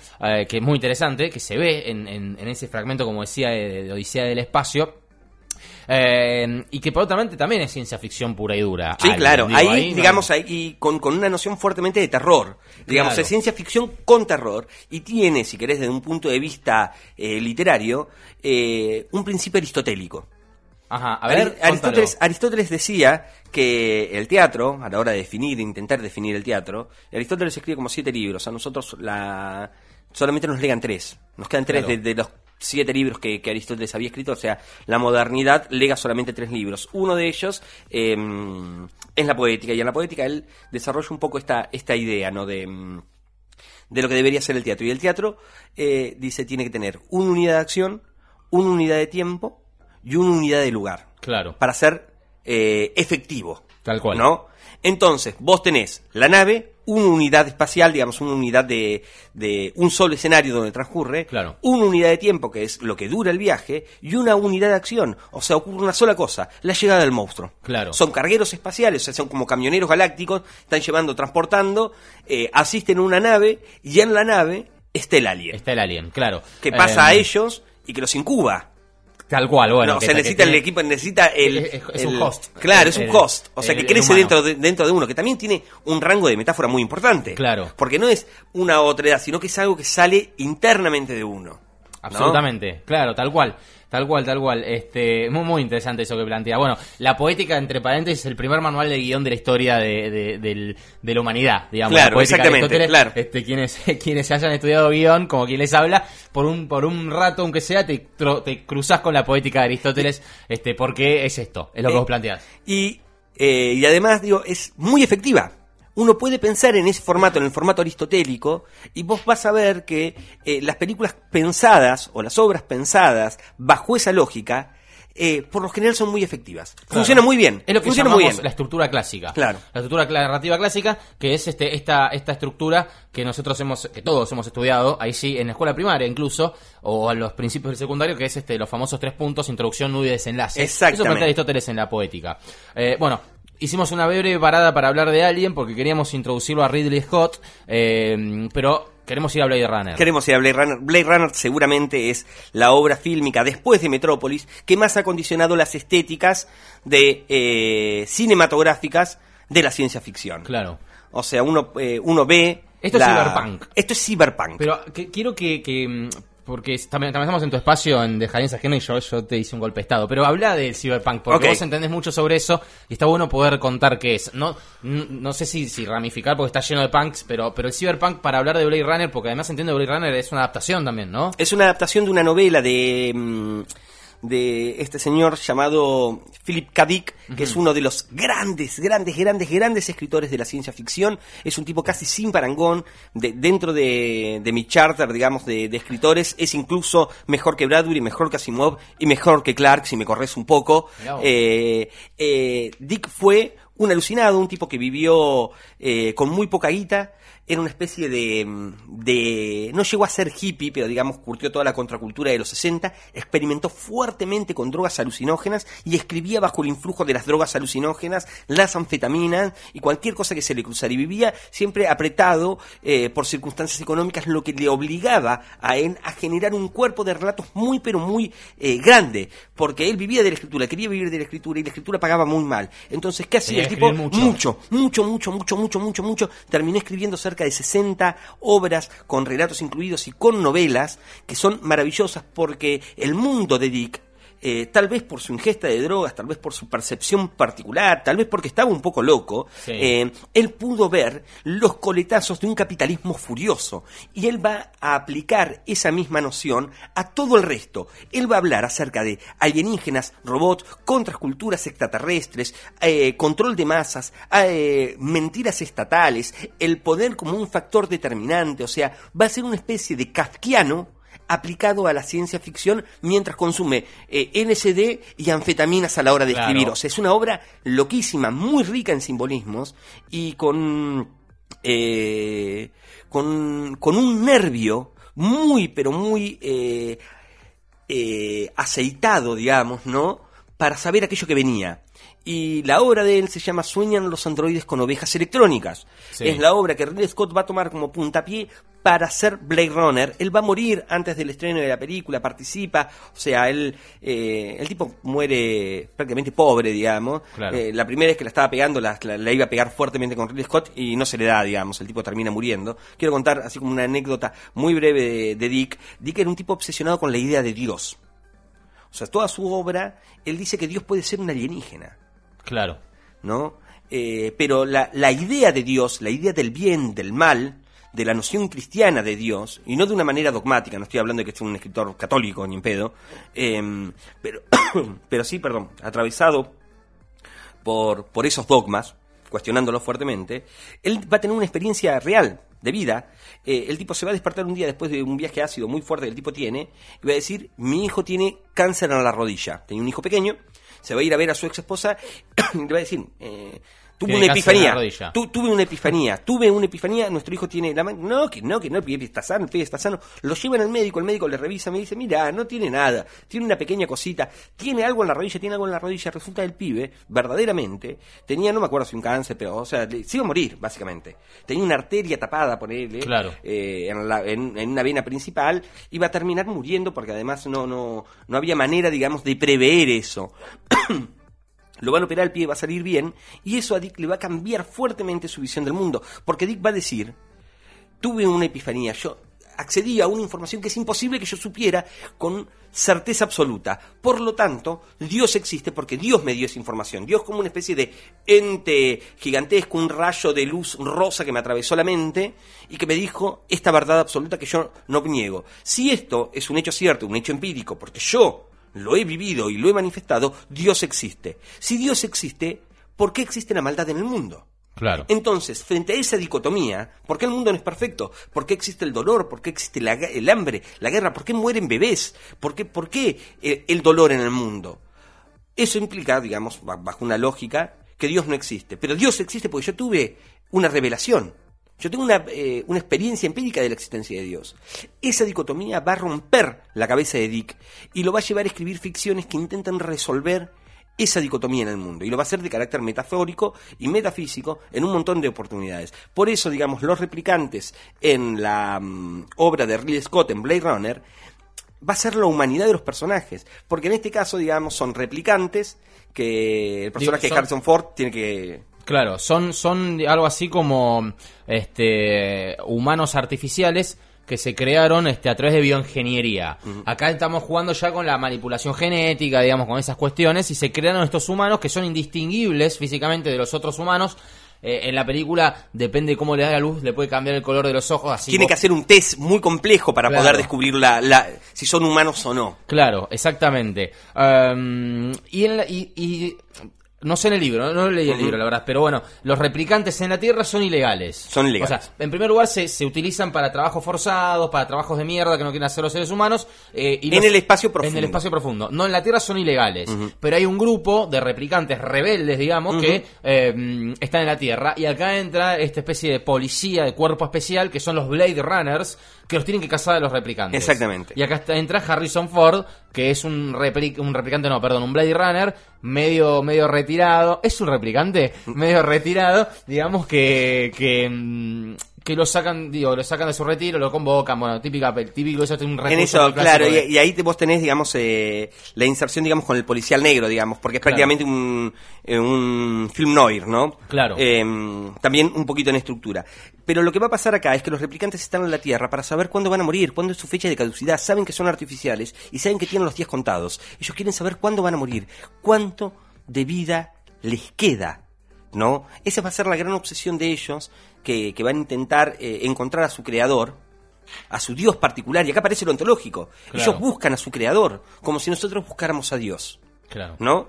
que es muy interesante, que se ve en, en- en ese fragmento, como decía, de, de Odisea del Espacio. Eh, y que por otra parte también es ciencia ficción pura y dura. Sí, Alien, claro. digo, ahí, no- digamos, ahí con, con una noción fuertemente de terror. Digamos, Claro. es ciencia ficción con terror. Y tiene, si querés, desde un punto de vista eh, literario, eh, un principio aristotélico. Ajá, a ver, Aristóteles. Aristóteles decía que el teatro, a la hora de definir, de intentar definir el teatro, Aristóteles escribe como siete libros. A nosotros la solamente nos legan tres. Nos quedan tres Claro. de, de los siete libros que, que Aristóteles había escrito. O sea, la modernidad lega solamente tres libros. Uno de ellos eh, es la poética. Y en la poética él desarrolla un poco esta, esta idea, ¿no? De, mm, de lo que debería ser el teatro. Y el teatro, eh, dice, tiene que tener una unidad de acción, una unidad de tiempo y una unidad de lugar Claro, para ser eh, efectivo. Tal cual. ¿No? Entonces, vos tenés la nave, una unidad espacial, digamos, una unidad de, de un solo escenario donde transcurre, Claro. una unidad de tiempo, que es lo que dura el viaje, y una unidad de acción. O sea, ocurre una sola cosa, la llegada del monstruo. Claro. Son cargueros espaciales, o sea, son como camioneros galácticos, están llevando, transportando, eh, asisten a una nave, y en la nave está el alien, está el Alien, claro. que pasa a Eh, ellos y que los incuba. Tal cual, bueno. no, o que- sea, que necesita el equipo, necesita el... Es- un el- host. Claro, es El- un host. O sea, el- que el crece dentro de, dentro de uno, que también tiene un rango de metáfora muy importante. Claro. Porque no es una otra edad, sino que es algo que sale internamente de uno. ¿No? Absolutamente, claro, tal cual. Tal cual, tal cual. Este, muy, muy interesante eso que plantea. Bueno, la poética, entre paréntesis, es el primer manual de guion de la historia de, de- de la humanidad, digamos. Claro, La exactamente, claro. Este, quienes, *laughs* quienes hayan estudiado guion, como quien les habla, por un, por un rato, aunque sea, te, te cruzas con la poética de Aristóteles, este, porque es esto, es lo que Eh, vos planteás. Y, eh, y además, digo, es muy efectiva. Uno puede pensar en ese formato, en el formato aristotélico, y vos vas a ver que eh, las películas pensadas o las obras pensadas bajo esa lógica, eh, por lo general son muy efectivas. Claro. Funciona muy bien. Es lo que funciona muy bien. la estructura clásica. Claro. La estructura narrativa clásica, que es este, esta, esta estructura que nosotros hemos, que todos hemos estudiado, ahí sí, en la escuela primaria incluso, o a los principios del secundario, que es este, los famosos tres puntos, introducción, nudo y desenlace. Exactamente. Eso plantea Aristóteles en la poética. Eh, bueno, hicimos una breve parada para hablar de Alien, porque queríamos introducirlo a Ridley Scott, eh, pero queremos ir a Blade Runner. Queremos ir a Blade Runner. Blade Runner seguramente es la obra fílmica después de Metrópolis que más ha condicionado las estéticas de eh, cinematográficas de la ciencia ficción. Claro. O sea, uno, eh, uno ve. Esto es cyberpunk. Esto es cyberpunk. Pero que- quiero que, que, mm, porque también, también estamos en tu espacio en de Jardines Ajeno y yo, yo te hice un golpe de estado. Pero habla del cyberpunk, porque vos entendés mucho sobre eso y está bueno poder contar qué es. No, no sé si, si ramificar porque está lleno de punks, pero, pero el cyberpunk para hablar de Blade Runner, porque además entiendo que Blade Runner es una adaptación también, ¿no? Es una adaptación de una novela de, mm, de este señor llamado Philip K. Dick, que es uno de los grandes, grandes, grandes, grandes escritores de la ciencia ficción. Es un tipo casi sin parangón. De- dentro de, de mi charter, digamos, de, de escritores, es incluso mejor que Bradbury, mejor que Asimov y mejor que Clark, si me corres un poco. Eh, eh, Dick fue un alucinado, un tipo que vivió eh, con muy poca guita, era una especie de, de... no llegó a ser hippie, pero digamos curtió toda la contracultura de los 60, experimentó fuertemente con drogas alucinógenas y escribía bajo el influjo de las drogas alucinógenas, las anfetaminas y cualquier cosa que se le cruzara. Y vivía siempre apretado eh, por circunstancias económicas, lo que le obligaba a él a generar un cuerpo de relatos muy, pero muy eh, grande, porque él vivía de la escritura, quería vivir de la escritura y la escritura pagaba muy mal. Entonces, ¿qué hacía? El tipo, mucho, mucho, mucho, mucho, mucho, mucho, mucho, terminó escribiendo cerca de 60 obras con relatos incluidos y con novelas que son maravillosas porque el mundo de Dick eh, tal vez por su ingesta de drogas, tal vez por su percepción particular, tal vez porque estaba un poco loco, Sí. eh, él pudo ver los coletazos de un capitalismo furioso y él va a aplicar esa misma noción a todo el resto. Él va a hablar acerca de alienígenas, robots, contraculturas extraterrestres, eh, control de masas, mentiras estatales, el poder como un factor determinante, o sea, va a ser una especie de kafkiano aplicado a la ciencia ficción mientras consume eh, LSD y anfetaminas a la hora de Claro. escribir. O sea, es una obra loquísima, muy rica en simbolismos y con, eh, con, con un nervio muy, pero muy eh, eh, aceitado, digamos, ¿no? Para saber aquello que venía. Y la obra de él se llama Sueñan los androides con ovejas electrónicas. Sí. Es la obra que Ridley Scott va a tomar como puntapié para hacer Blade Runner. Él va a morir antes del estreno de la película, participa, o sea, él, eh, el tipo muere prácticamente pobre, digamos. Claro. Eh, la primera vez que la estaba pegando, la, la- la iba a pegar fuertemente con Ridley Scott y no se le da, digamos, el tipo termina muriendo. Quiero contar así como una anécdota muy breve de, de Dick. Dick era un tipo obsesionado con la idea de Dios. O sea, toda su obra, él dice que Dios puede ser un alienígena. Claro. ¿no? Eh, pero la, la idea de Dios, la idea del bien, del mal, de la noción cristiana de Dios, y no de una manera dogmática, no estoy hablando de que sea un escritor católico ni en pedo, eh, pero, *coughs* pero sí, perdón, atravesado por, por esos dogmas, cuestionándolos fuertemente, él va a tener una experiencia real de vida. Eh, el tipo se va a despertar un día después de un viaje ácido muy fuerte que el tipo tiene, y va a decir, mi hijo tiene cáncer en la rodilla. Tenía un hijo pequeño, se va a ir a ver a su ex esposa *coughs* y le va a decir, eh, tuve una epifanía, tu- tuve una epifanía, tuve una epifanía, nuestro hijo tiene la mano, no, que no, que no, el pibe está sano, el pibe está sano, lo llevan al médico, el médico le revisa, me dice, mira, no tiene nada, tiene una pequeña cosita, tiene algo en la rodilla, tiene algo en la rodilla, resulta el pibe, verdaderamente, tenía, no me acuerdo si un cáncer, pero, o sea, le- se iba a morir, básicamente, tenía una arteria tapada, ponele, Claro. eh, en, la- en- en una vena principal, iba a terminar muriendo porque además no, no, no había manera, digamos, de prever eso. Lo van a operar, el pie va a salir bien, y eso a Dick le va a cambiar fuertemente su visión del mundo, porque Dick va a decir, tuve una epifanía, yo accedí a una información que es imposible que yo supiera con certeza absoluta. Por lo tanto, Dios existe porque Dios me dio esa información. Dios como una especie de ente gigantesco, un rayo de luz rosa que me atravesó la mente y que me dijo esta verdad absoluta que yo no niego. Si esto es un hecho cierto, un hecho empírico, porque yo lo he vivido y lo he manifestado, Dios existe. Si Dios existe, ¿por qué existe la maldad en el mundo? Claro. Entonces, frente a esa dicotomía, ¿por qué el mundo no es perfecto? ¿Por qué existe el dolor? ¿Por qué existe la el hambre, la guerra? ¿Por qué mueren bebés? ¿Por qué, por qué eh, el dolor en el mundo? Eso implica, digamos, ba- bajo una lógica, que Dios no existe. Pero Dios existe porque yo tuve una revelación. Yo tengo una, eh, una experiencia empírica de la existencia de Dios. Esa dicotomía va a romper la cabeza de Dick y lo va a llevar a escribir ficciones que intentan resolver esa dicotomía en el mundo. Y lo va a hacer de carácter metafórico y metafísico en un montón de oportunidades. Por eso, digamos, los replicantes en la mm, obra de Ridley Scott en Blade Runner va a ser la humanidad de los personajes. Porque en este caso, digamos, son replicantes que el personaje son- de Harrison Ford tiene que... Claro, son, son algo así como este humanos artificiales que se crearon este, a través de bioingeniería. Acá estamos jugando ya con la manipulación genética, digamos, con esas cuestiones, y se crearon estos humanos que son indistinguibles físicamente de los otros humanos. Eh, en la película, depende cómo le da la luz, le puede cambiar el color de los ojos. Así tiene vos- que hacer un test muy complejo para Claro. poder descubrir la, la- si son humanos o no. Claro, exactamente. Um, y, en la- y- y No sé en el libro, no, no leí el libro, la verdad, pero bueno, los replicantes en la Tierra son ilegales. Son ilegales. O sea, en primer lugar se, se utilizan para trabajos forzados, para trabajos de mierda que no quieren hacer los seres humanos. eh, y En los- el espacio profundo. En el espacio profundo. No, en la Tierra son ilegales, pero hay un grupo de replicantes rebeldes, digamos, que eh, están en la Tierra. Y acá entra esta especie de policía, de cuerpo especial, que son los Blade Runners, que los tienen que cazar a los replicantes. Exactamente. Y acá está- entra Harrison Ford, que es un, un replicante, no, perdón, un Blade Runner, medio, medio retirado. ¿Es un replicante? Medio retirado, digamos que, que, mm, que lo sacan, digo, lo sacan de su retiro, lo convocan, bueno, típica, típico, eso es un recurso En eso, claro, y, de- y ahí te, vos tenés, digamos, eh, la inserción, digamos, con el policial negro, digamos, porque es Claro. prácticamente un, eh, un film noir, ¿no? Claro. Eh, también un poquito en estructura. Pero lo que va a pasar acá es que los replicantes están en la Tierra para saber cuándo van a morir, cuándo es su fecha de caducidad, saben que son artificiales y saben que tienen los días contados. Ellos quieren saber cuándo van a morir, cuánto de vida les queda. ¿No? Esa va a ser la gran obsesión de ellos, que, que van a intentar eh, encontrar a su creador, a su Dios particular, y acá aparece lo ontológico. Claro. Ellos buscan a su creador, como si nosotros buscáramos a Dios, Claro. ¿no?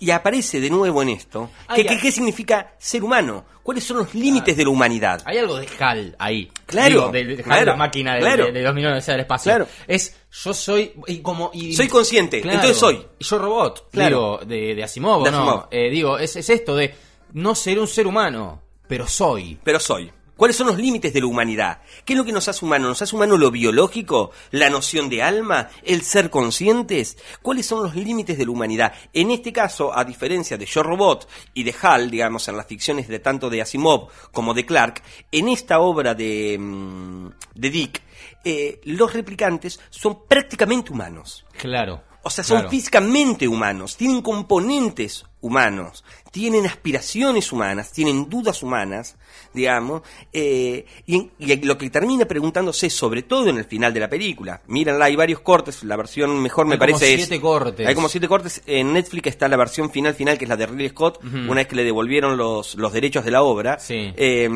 Y aparece de nuevo en esto. Ah, ¿Qué, ya. qué- significa ser humano? ¿Cuáles son los límites de la humanidad? Hay algo de HAL ahí. Claro, Digo, de, de HAL, claro, la máquina de, claro. de, dos millones de del espacio. Claro. Es, yo soy, y como, y, Soy consciente, entonces soy. Y yo robot, Claro. digo, de, de Asimov, ¿o De ¿no? Asimov. Eh, digo, es, es esto de no ser un ser humano, pero soy. Pero soy. ¿Cuáles son los límites de la humanidad? ¿Qué es lo que nos hace humanos? ¿Nos hace humano lo biológico? ¿La noción de alma? ¿El ser conscientes? ¿Cuáles son los límites de la humanidad? En este caso, a diferencia de Yo Robot y de Hal, digamos, en las ficciones de tanto de Asimov como de Clark, en esta obra de, mm, de Dick, eh, los replicantes son prácticamente humanos. Claro. O sea, son claro. físicamente humanos, tienen componentes humanos, tienen aspiraciones humanas, tienen dudas humanas, digamos, eh, y, lo que termina preguntándose, sobre todo en el final de la película, mírenla, hay varios cortes, la versión mejor me Hay como parece es- siete cortes. Hay como siete cortes, en Netflix está la versión final final, que es la de Ridley Scott, una vez que le devolvieron los, los derechos de la obra. Sí. Eh,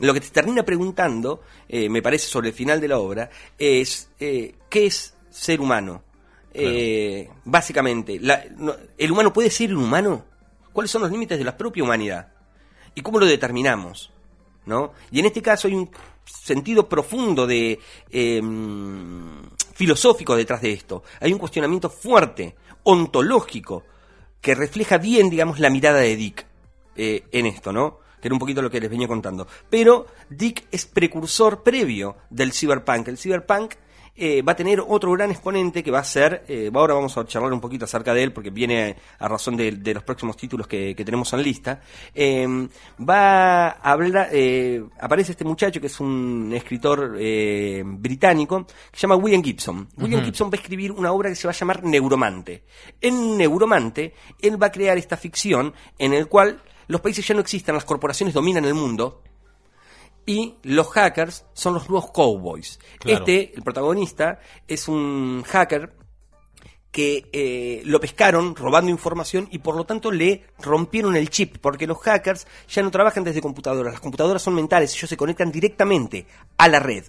lo que te termina preguntando, eh, me parece, sobre el final de la obra, es eh, ¿qué es ser humano? Eh, básicamente, la- ¿el humano puede ser un humano? ¿Cuáles son los límites de la propia humanidad? ¿Y cómo lo determinamos? ¿No? Y en este caso hay un sentido profundo de eh, filosófico detrás de esto. Hay un cuestionamiento fuerte, ontológico, que refleja bien, digamos, la mirada de Dick eh, en esto, ¿no? Que era un poquito lo que les venía contando. Pero Dick es precursor previo del cyberpunk. El cyberpunk eh, va a tener otro gran exponente que va a ser, eh, ahora vamos a charlar un poquito acerca de él porque viene a razón de, de los próximos títulos que, que tenemos en lista. Eh, va a hablar, eh, aparece este muchacho que es un escritor eh, británico que se llama William Gibson. William Gibson va a escribir una obra que se va a llamar Neuromante. En Neuromante, él va a crear esta ficción en el cual los países ya no existen, las corporaciones dominan el mundo, y los hackers son los nuevos cowboys. Claro. Este, el protagonista, es un hacker que eh, lo pescaron robando información y por lo tanto le rompieron el chip, porque los hackers ya no trabajan desde computadoras, las computadoras son mentales, ellos se conectan directamente a la red,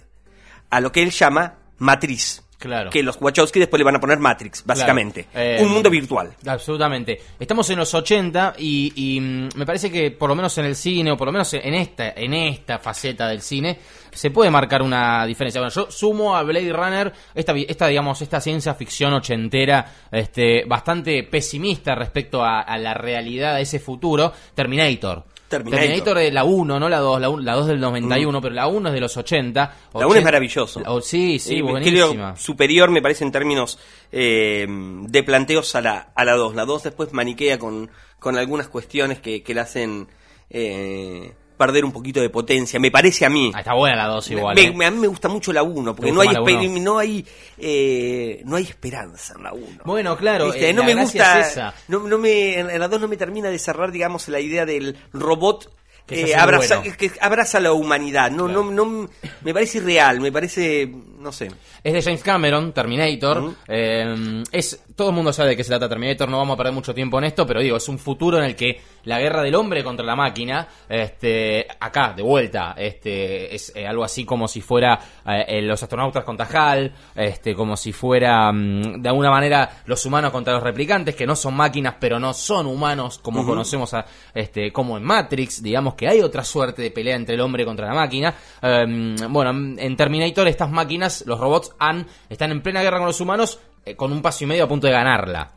a lo que él llama matriz. Claro. Que los Wachowski después le van a poner Matrix, básicamente. Claro. Eh, Un mundo virtual. Absolutamente. Estamos en los 80 y, y, mm, me parece que por lo menos en el cine, o por lo menos en esta, en esta faceta del cine, se puede marcar una diferencia. Bueno, yo sumo a Blade Runner esta, esta digamos, esta ciencia ficción ochentera, este, bastante pesimista respecto a, a la realidad de ese futuro. Terminator. Terminator. Mm. es la 1, no la 2, la 1 la 2 del 91, pero la 1 es de los 80. La 1 es 80. maravilloso. Oh, sí, sí, Eh, buenísima. superior, me parece, en términos eh, de planteos a la, a la 2. La 2 después maniquea con, con algunas cuestiones que, que la hacen eh, perder un poquito de potencia. Me parece a mí. Ah, está buena la 2 igual. Me- eh. me- a mí me gusta mucho la 1, porque ¿Te no hay, no hay, eh, no hay esperanza en la 1. Bueno, claro, eh, no la me gusta, es esa. no, no me, en la 2 no me termina de cerrar, digamos, la idea del robot Que eh, abraza, bueno. que abraza la humanidad. No, Claro. no, no, me parece irreal, me parece, no sé. Es de James Cameron, Terminator. Eh, es todo el mundo sabe de qué se trata Terminator, no vamos a perder mucho tiempo en esto, pero digo, es un futuro en el que la guerra del hombre contra la máquina, este, acá, de vuelta, este, es eh, algo así como si fuera eh, eh, los astronautas contra HAL, este, como si fuera, mm, de alguna manera, los humanos contra los replicantes, que no son máquinas, pero no son humanos, como conocemos a, este, como en Matrix, digamos que hay otra suerte de pelea entre el hombre contra la máquina. Em, bueno, en Terminator estas máquinas, los robots, han, están en plena guerra con los humanos, con un paso y medio a punto de ganarla.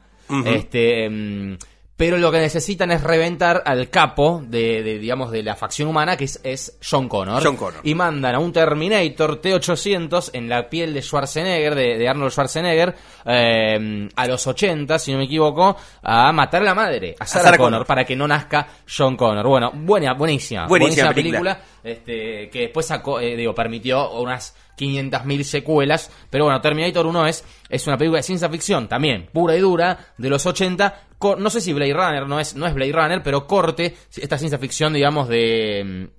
Este. em, pero lo que necesitan es reventar al capo de, de, digamos, de la facción humana, que es, es John Connor. John Connor. Y mandan a un Terminator T-800 en la piel de Schwarzenegger, de, de Arnold Schwarzenegger, eh, a los 80, si no me equivoco, a matar a la madre, a Sarah, Sarah Connor, Connor. para que no nazca John Connor. Bueno, buena, buenísima. Buenísima película. Este, que después sacó, eh, digo, permitió unas 500.000 secuelas. Pero bueno, Terminator 1 es, es una película de ciencia ficción también, pura y dura, de los 80. Co- No sé si Blade Runner no es, no es Blade Runner, pero corte esta ciencia ficción, digamos, de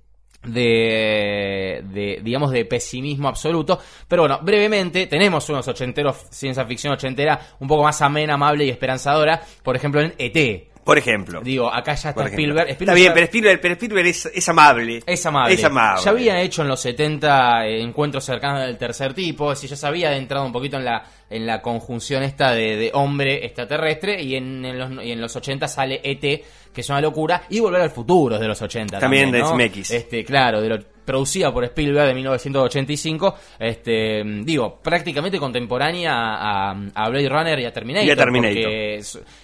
de, de, digamos de pesimismo absoluto pero bueno brevemente tenemos unos ochenteros ciencia ficción ochentera un poco más amena amable y esperanzadora por ejemplo en ET Por ejemplo. digo acá ya está. Spielberg, Está bien, pero Spielberg, pero Spielberg es, es amable. es amable. Es amable. Ya había hecho en los 70 eh, encuentros cercanos del tercer tipo, es decir, ya se había adentrado un poquito en la en la conjunción esta de, de hombre extraterrestre y en, en los, y en los 80 sale ET, que es una locura, y Volver al Futuro es de los 80 También también, de. Zemeckis. Este, claro, de lo, producida por Spielberg de 1985, este, digo, prácticamente contemporánea a, Blade Runner y a Terminator. Y a Terminator. porque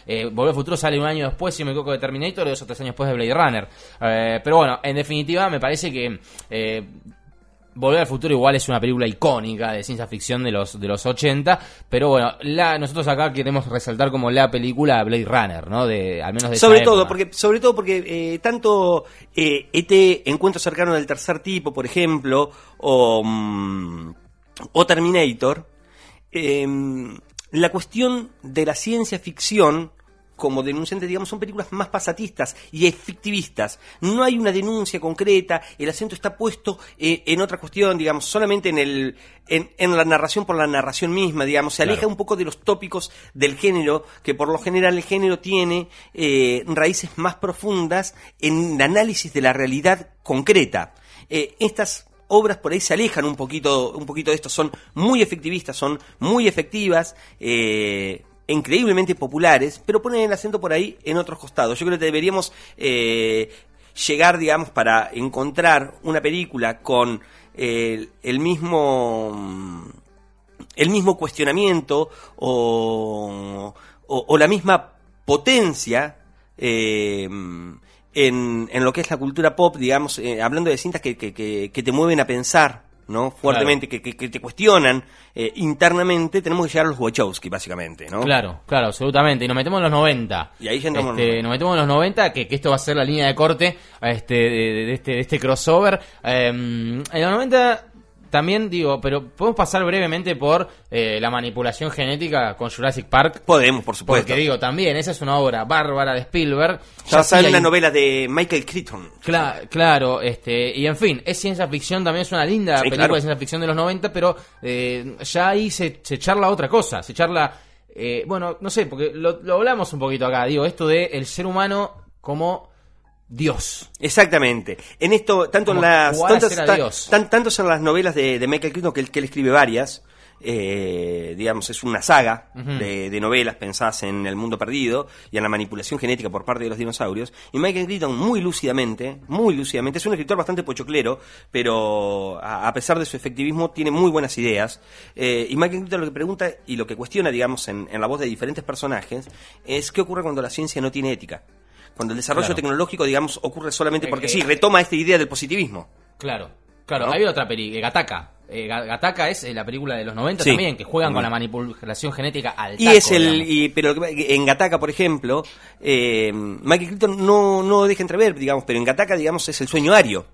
eh, Volver al Futuro sale un año después, si me equivoco, de Terminator y dos o tres años después de Blade Runner. Eh, pero bueno, en definitiva, me parece que eh, Volver al Futuro igual es una película icónica de ciencia ficción de los, de los 80, pero bueno, la, nosotros acá queremos resaltar como la película Blade Runner, ¿no? De, al menos de sobre todo época. porque sobre todo porque eh, tanto eh, ET encuentro cercano del tercer tipo por ejemplo o mm, o Terminator eh, la cuestión de la ciencia ficción como denunciante, digamos, son películas más pasatistas y efectivistas. No hay una denuncia concreta, el acento está puesto eh, en otra cuestión, digamos, solamente en el en, en la narración por la narración misma, digamos, se aleja Claro. un poco de los tópicos del género, que por lo general el género tiene eh, raíces más profundas en el análisis de la realidad concreta. Eh, estas obras por ahí se alejan un poquito, un poquito de esto, son muy efectivistas, son muy efectivas, eh, increíblemente populares, pero ponen el acento por ahí en otros costados. Yo creo que deberíamos eh, llegar, digamos, para encontrar una película con eh, el mismo el mismo cuestionamiento o, o- la misma potencia eh, en, lo que es la cultura pop, digamos, hablando de cintas que te mueven a pensar, ¿no? Fuertemente, que, que- que te cuestionan eh, internamente, tenemos que llegar a los Wachowski, básicamente, ¿no? Claro, claro, absolutamente. Y nos metemos en los 90. Y ahí ya entramos en los Este, 90. nos metemos en los 90, que, que esto va a ser la línea de corte este, de, de- de este, de este crossover. Eh, en los 90 también digo, pero podemos pasar brevemente por eh, la manipulación genética con Jurassic Park. Podemos, por supuesto. Porque digo, también, esa es una obra bárbara de Spielberg. ya Ya sale sí una hay- novela de Michael Crichton. Cla- claro, este, y en fin, es ciencia ficción, también es una linda Sí, película claro. de ciencia ficción de los 90, pero eh, ya ahí se, se charla otra cosa, se charla, eh, bueno, no sé, porque lo, lo hablamos un poquito acá, digo, esto de el ser humano como Dios. Exactamente. En esto, tanto en las tantas- tan- tantos en las novelas de, de Michael Crichton que él, que él escribe varias, eh, digamos, es una saga de, de novelas pensadas en el mundo perdido y en la manipulación genética por parte de los dinosaurios. Y Michael Crichton muy lúcidamente, muy lúcidamente, es un escritor bastante pochoclero, pero a, a pesar de su efectivismo tiene muy buenas ideas. Eh, y Michael Crichton lo que pregunta y lo que cuestiona, digamos, en, en la voz de diferentes personajes, es qué ocurre cuando la ciencia no tiene ética. Cuando el desarrollo Claro. tecnológico, digamos, ocurre solamente porque Eh, sí, eh, retoma esta idea del positivismo. Claro, claro, ¿No? hay otra película, Gataca. Eh, Ga- Gataca es eh, la película de los 90 Sí. también, que juegan con la manipulación genética al Y taco, es el, y, pero en Gataca, por ejemplo, eh, Michael Crichton no, no deja entrever, digamos, pero en Gataca, digamos, es el sueño ario.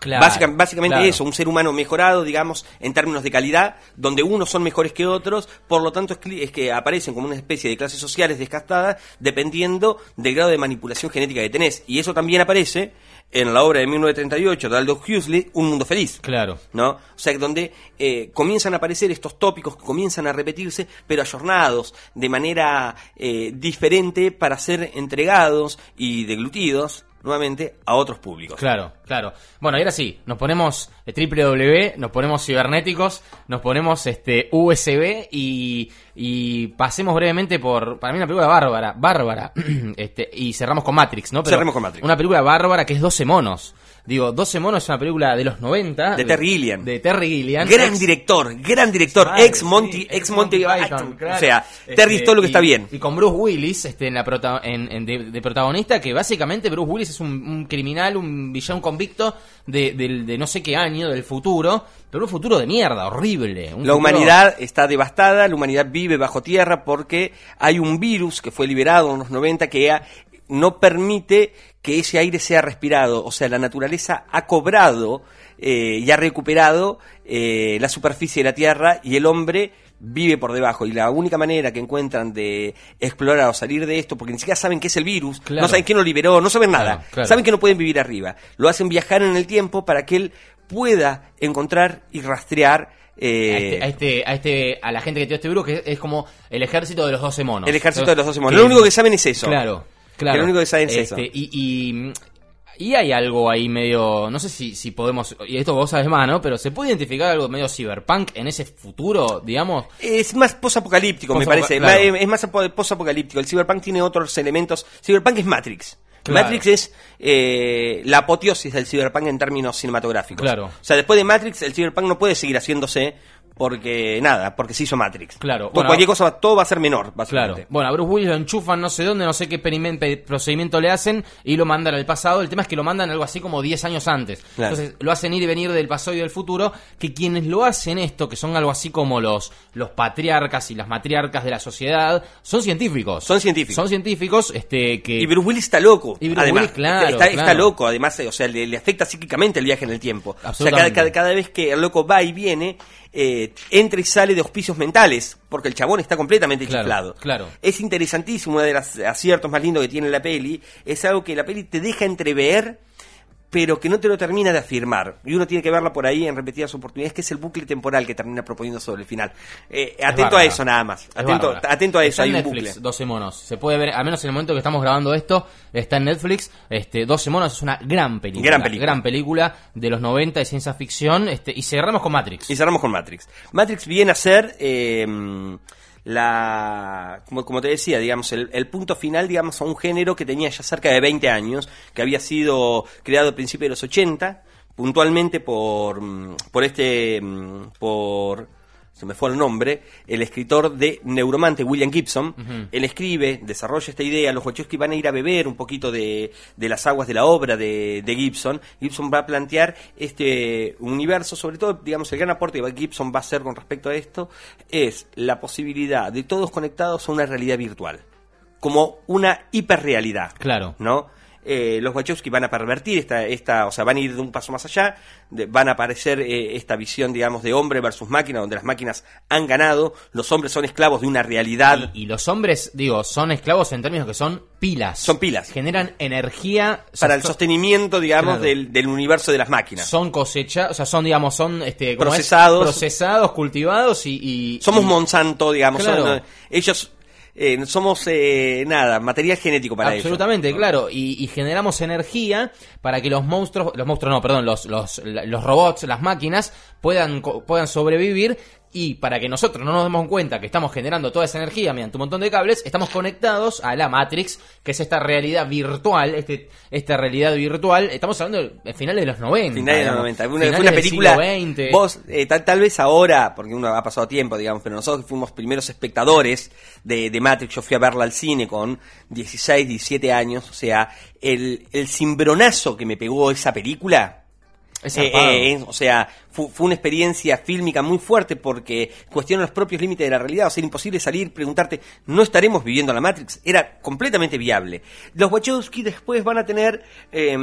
Claro, Básica- básicamente claro. eso, un ser humano mejorado, digamos, en términos de calidad, donde unos son mejores que otros, por lo tanto es, cli- es que aparecen como una especie de clases sociales descastadas dependiendo del grado de manipulación genética que tenés. Y eso también aparece en la obra de 1938 de Aldous Huxley, Un Mundo Feliz. Claro. ¿no? O sea, donde eh, comienzan a aparecer estos tópicos que comienzan a repetirse, pero ayornados de manera eh, diferente para ser entregados y deglutidos nuevamente a otros públicos. Claro, claro. Bueno, y ahora sí, nos ponemos eh, www, nos ponemos cibernéticos, nos ponemos este USB y, y pasemos brevemente por, para mí una película bárbara, bárbara, *clears throat* este, y cerramos con Matrix, ¿no? Cerremos con Matrix. Una película bárbara que es 12 monos. Digo, 12 monos es una película de los 90. De Terry Gilliam. De Terry Gilliam. Gran Ex- director, gran director, Madre, ex Monty, sí, ex Monty Python. claro. O sea, Terry Este, es todo lo que y- está bien. Y con Bruce Willis este, en la prota- en- en- de, de protagonista, que básicamente Bruce Willis es un, un criminal, un villano convicto de, no sé qué año, del futuro, pero un futuro de mierda, horrible. un La futuro- humanidad está devastada, la humanidad vive bajo tierra porque hay un virus que fue liberado en los 90 que ha- no permite que ese aire sea respirado. O sea, la naturaleza ha cobrado eh, y ha recuperado eh, la superficie de la tierra y el hombre vive por debajo. Y la única manera que encuentran de explorar o salir de esto, porque ni siquiera saben qué es el virus, Claro. no saben quién lo liberó, no saben nada. Claro, claro. Saben que no pueden vivir arriba. Lo hacen viajar en el tiempo para que él pueda encontrar y rastrear eh, A este, a este, a este, a la gente que tiene este virus, que es como el ejército de los 12 monos. El ejército Entonces, de los 12 monos. Lo único que saben es eso. Claro, claro. Que lo único que saben es Este, eso. Y, y, y hay algo ahí medio, no sé si, si podemos, y esto vos sabes más, ¿no? Pero se puede identificar algo medio cyberpunk en ese futuro, digamos. Es más posapocalíptico, me parece. claro. Es más apo- posapocalíptico. El Cyberpunk tiene otros elementos. Cyberpunk es Matrix. Claro. Matrix es eh, la apoteosis del Cyberpunk en términos cinematográficos. Claro. O sea, después de Matrix, el Cyberpunk no puede seguir haciéndose porque, nada, porque se hizo Matrix. Claro. Por Bueno, cualquier cosa, todo va a ser menor, Claro. básicamente. Bueno, a Bruce Willis lo enchufan no sé dónde, no sé qué procedimiento le hacen y lo mandan al pasado. El tema es que lo mandan algo así como 10 años antes. Claro. Entonces lo hacen ir y venir del pasado y del futuro. Que quienes lo hacen esto, que son algo así como los, los patriarcas y las matriarcas de la sociedad, son científicos. Son científicos. Son científicos este, que. Y Bruce Willis está loco. Y Bruce además, Willis, claro, está, está claro. loco, además, eh, o sea, le, le afecta psíquicamente el viaje en el tiempo. O sea, cada, Absolutamente. cada, cada vez que el loco va y viene, eh, entra y sale de hospicios mentales, porque el chabón está completamente Claro, chiflado. claro. Es interesantísimo, uno de los aciertos más lindos que tiene la peli, es algo que la peli te deja entrever, pero que no te lo termina de afirmar. Y uno tiene que verla por ahí en repetidas oportunidades, que es el bucle temporal que termina proponiendo sobre el final. Eh, atento a eso nada más. Atento, atento a eso, Está en hay un Netflix, bucle. 12 monos. Se puede ver, al menos en el momento que estamos grabando esto, está en Netflix. Este, 12 monos es una gran película. Gran película. Gran película de los 90 de ciencia ficción. Este, y cerramos con Matrix. Y cerramos con Matrix. Matrix viene a ser eh, la, como, como te decía, digamos, el, el punto final, digamos, a un género que tenía ya cerca de 20 años, que había sido creado a principios de los 80, puntualmente por, mm, por este, mm, por, se me fue el nombre, el escritor de Neuromante, William Gibson. Él escribe, desarrolla esta idea, los Wachowski van a ir a beber un poquito de, de las aguas de la obra de, de Gibson. Gibson va a plantear este universo, sobre todo, digamos, el gran aporte que Gibson va a hacer con respecto a esto, es la posibilidad de todos conectados a una realidad virtual, como una hiperrealidad. Claro. ¿no? Eh, los Wachowski van a pervertir esta, esta, o sea, van a ir de un paso más allá, de- van a aparecer eh, esta visión, digamos, de hombre versus máquina, donde las máquinas han ganado, los hombres son esclavos de una realidad. Y, y los hombres, digo, son esclavos en términos que son pilas. Son pilas. Generan energía. para el sostenimiento, digamos, Claro. del, del universo de las máquinas. Son cosechados, o sea, son, digamos, son este. Procesados. procesados, cultivados y. y- Somos y- Monsanto, digamos, Claro. son, eh, ellos eh, somos, eh, nada, material genético para ellos. Absolutamente, claro. Y, y generamos energía para que los monstruos, los monstruos no, perdón, los, los, los robots, las máquinas, puedan, puedan sobrevivir. Y para que nosotros no nos demos cuenta que estamos generando toda esa energía mediante un montón de cables, estamos conectados a la Matrix, que es esta realidad virtual, este, esta realidad virtual. Estamos hablando de finales de los 90. Finales de los digamos. 90. Fue una, fue una película. Vos, eh, tal, tal vez ahora, porque uno ha pasado tiempo, digamos, pero nosotros fuimos primeros espectadores de, de Matrix. Yo fui a verla al cine con 16, 17 años. O sea, el, el cimbronazo que me pegó esa película Eh, eh, o sea, fu- fue una experiencia fílmica muy fuerte porque cuestiona los propios límites de la realidad. O sea, era imposible salir, preguntarte, ¿no estaremos viviendo la Matrix? Era completamente viable. Los Wachowski después van a tener eh,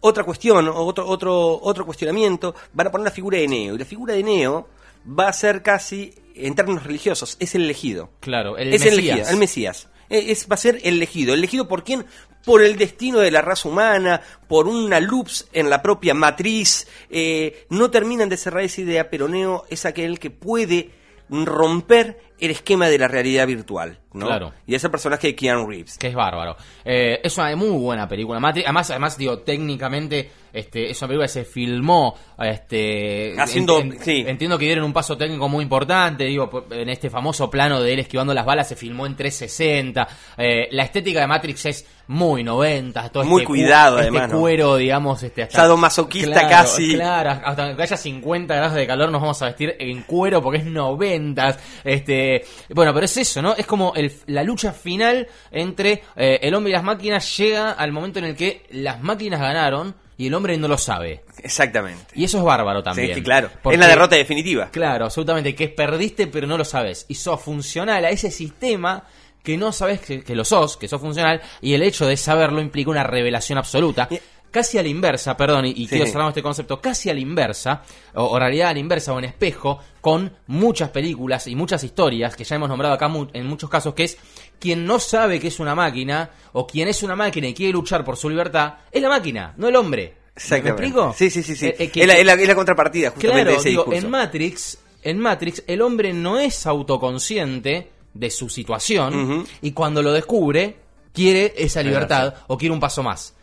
otra cuestión, otro, otro, otro cuestionamiento. Van a poner la figura de Neo. Y la figura de Neo va a ser casi, en términos religiosos, es el elegido. Claro, el es el Mesías. elegido, el Mesías. Eh, Es, va a ser el elegido. ¿El elegido por quién? Por el destino de la raza humana, por una loops en la propia matriz. Eh, no terminan de cerrar esa idea, pero Neo es aquel que puede romper el esquema de la realidad virtual. ¿no? Claro. Y es el personaje de Keanu Reeves. Que es bárbaro. Eh, es una muy buena película. Además, además, digo, técnicamente, este, es una película que se filmó, este, Haciendo- sí. entiendo que dieron un paso técnico muy importante, digo, en este famoso plano de él esquivando las balas se filmó en 360. Eh, la estética de Matrix es muy 90, todo Muy este cu- cuidado, este además, ¿no? cuero, digamos, este, hasta Sadomasoquista Claro, casi. Claro, hasta que haya 50 grados de calor nos vamos a vestir en cuero porque es 90. Este, bueno, pero es eso, ¿no? Es como el- la lucha final entre eh, el hombre y las máquinas llega al momento en el que las máquinas ganaron y el hombre no lo sabe. Exactamente. Y eso es bárbaro también. Sí, sí, claro. Porque- Es la derrota definitiva. Claro, absolutamente, que perdiste pero no lo sabes. Y sos funcional a ese sistema que no sabes que, que lo sos, que sos funcional, y el hecho de saberlo implica una revelación absoluta. Casi a la inversa, perdón, y, y Sí. quiero cerrar este concepto, casi a la inversa, o, o realidad a la inversa o en espejo, con muchas películas y muchas historias que ya hemos nombrado acá mu- en muchos casos, que es quien no sabe que es una máquina, o quien es una máquina y quiere luchar por su libertad, es la máquina, no el hombre. ¿Me explico? Sí, sí, sí. sí. Eh, eh, que- es, la, es la- es la contrapartida, justamente, Claro, de ese digo, discurso. en Matrix, en Matrix el hombre no es autoconsciente de su situación y cuando lo descubre quiere esa Sí, libertad o quiere un paso más.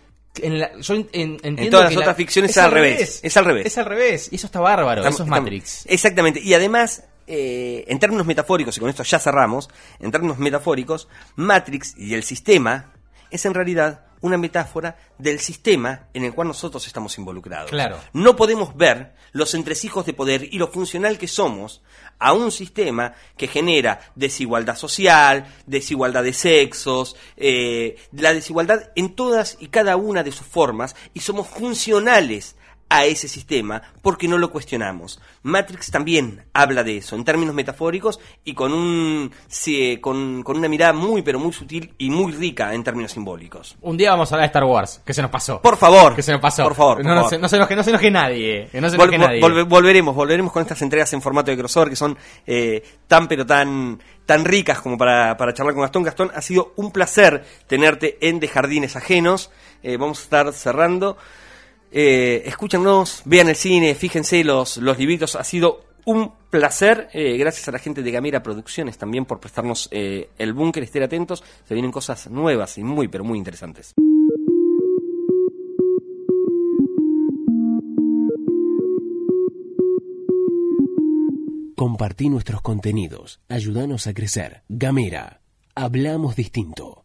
En la- yo en- todas que las la- otras ficciones es al revés, es al revés. Es al revés. Y eso está bárbaro. Estamos- eso es estamos- Matrix. Exactamente. Y además, eh, en términos metafóricos, y con esto ya cerramos, en términos metafóricos, Matrix y el sistema es en realidad una metáfora del sistema en el cual nosotros estamos involucrados. Claro. No podemos ver los entresijos de poder y lo funcional que somos a un sistema que genera desigualdad social, desigualdad de sexos, eh, la desigualdad en todas y cada una de sus formas y somos funcionales a ese sistema porque no lo cuestionamos. Matrix también habla de eso en términos metafóricos y con un sí, con, con una mirada muy pero muy sutil y muy rica en términos simbólicos. Un día vamos a hablar de Star Wars, que se nos pasó. Por favor, que se nos pasó. Por favor, por no, favor. Se, no, se enoje, no se enoje nadie. Que no se enoje vol- nadie. volve- volveremos, volveremos con estas entregas en formato de crossover que son eh, tan pero tan tan ricas como para, para charlar con Gastón. Gastón, ha sido un placer tenerte en De Jardines Ajenos. Eh, vamos a estar cerrando. Eh, escúchanos, vean el cine, fíjense los, los libritos. Ha sido un placer. eh, gracias a la gente de Gamera Producciones también por prestarnos eh, el búnker. Estén atentos, se vienen cosas nuevas y muy, pero muy interesantes. Compartí nuestros contenidos. Ayúdanos a crecer. Gamera. Hablamos distinto.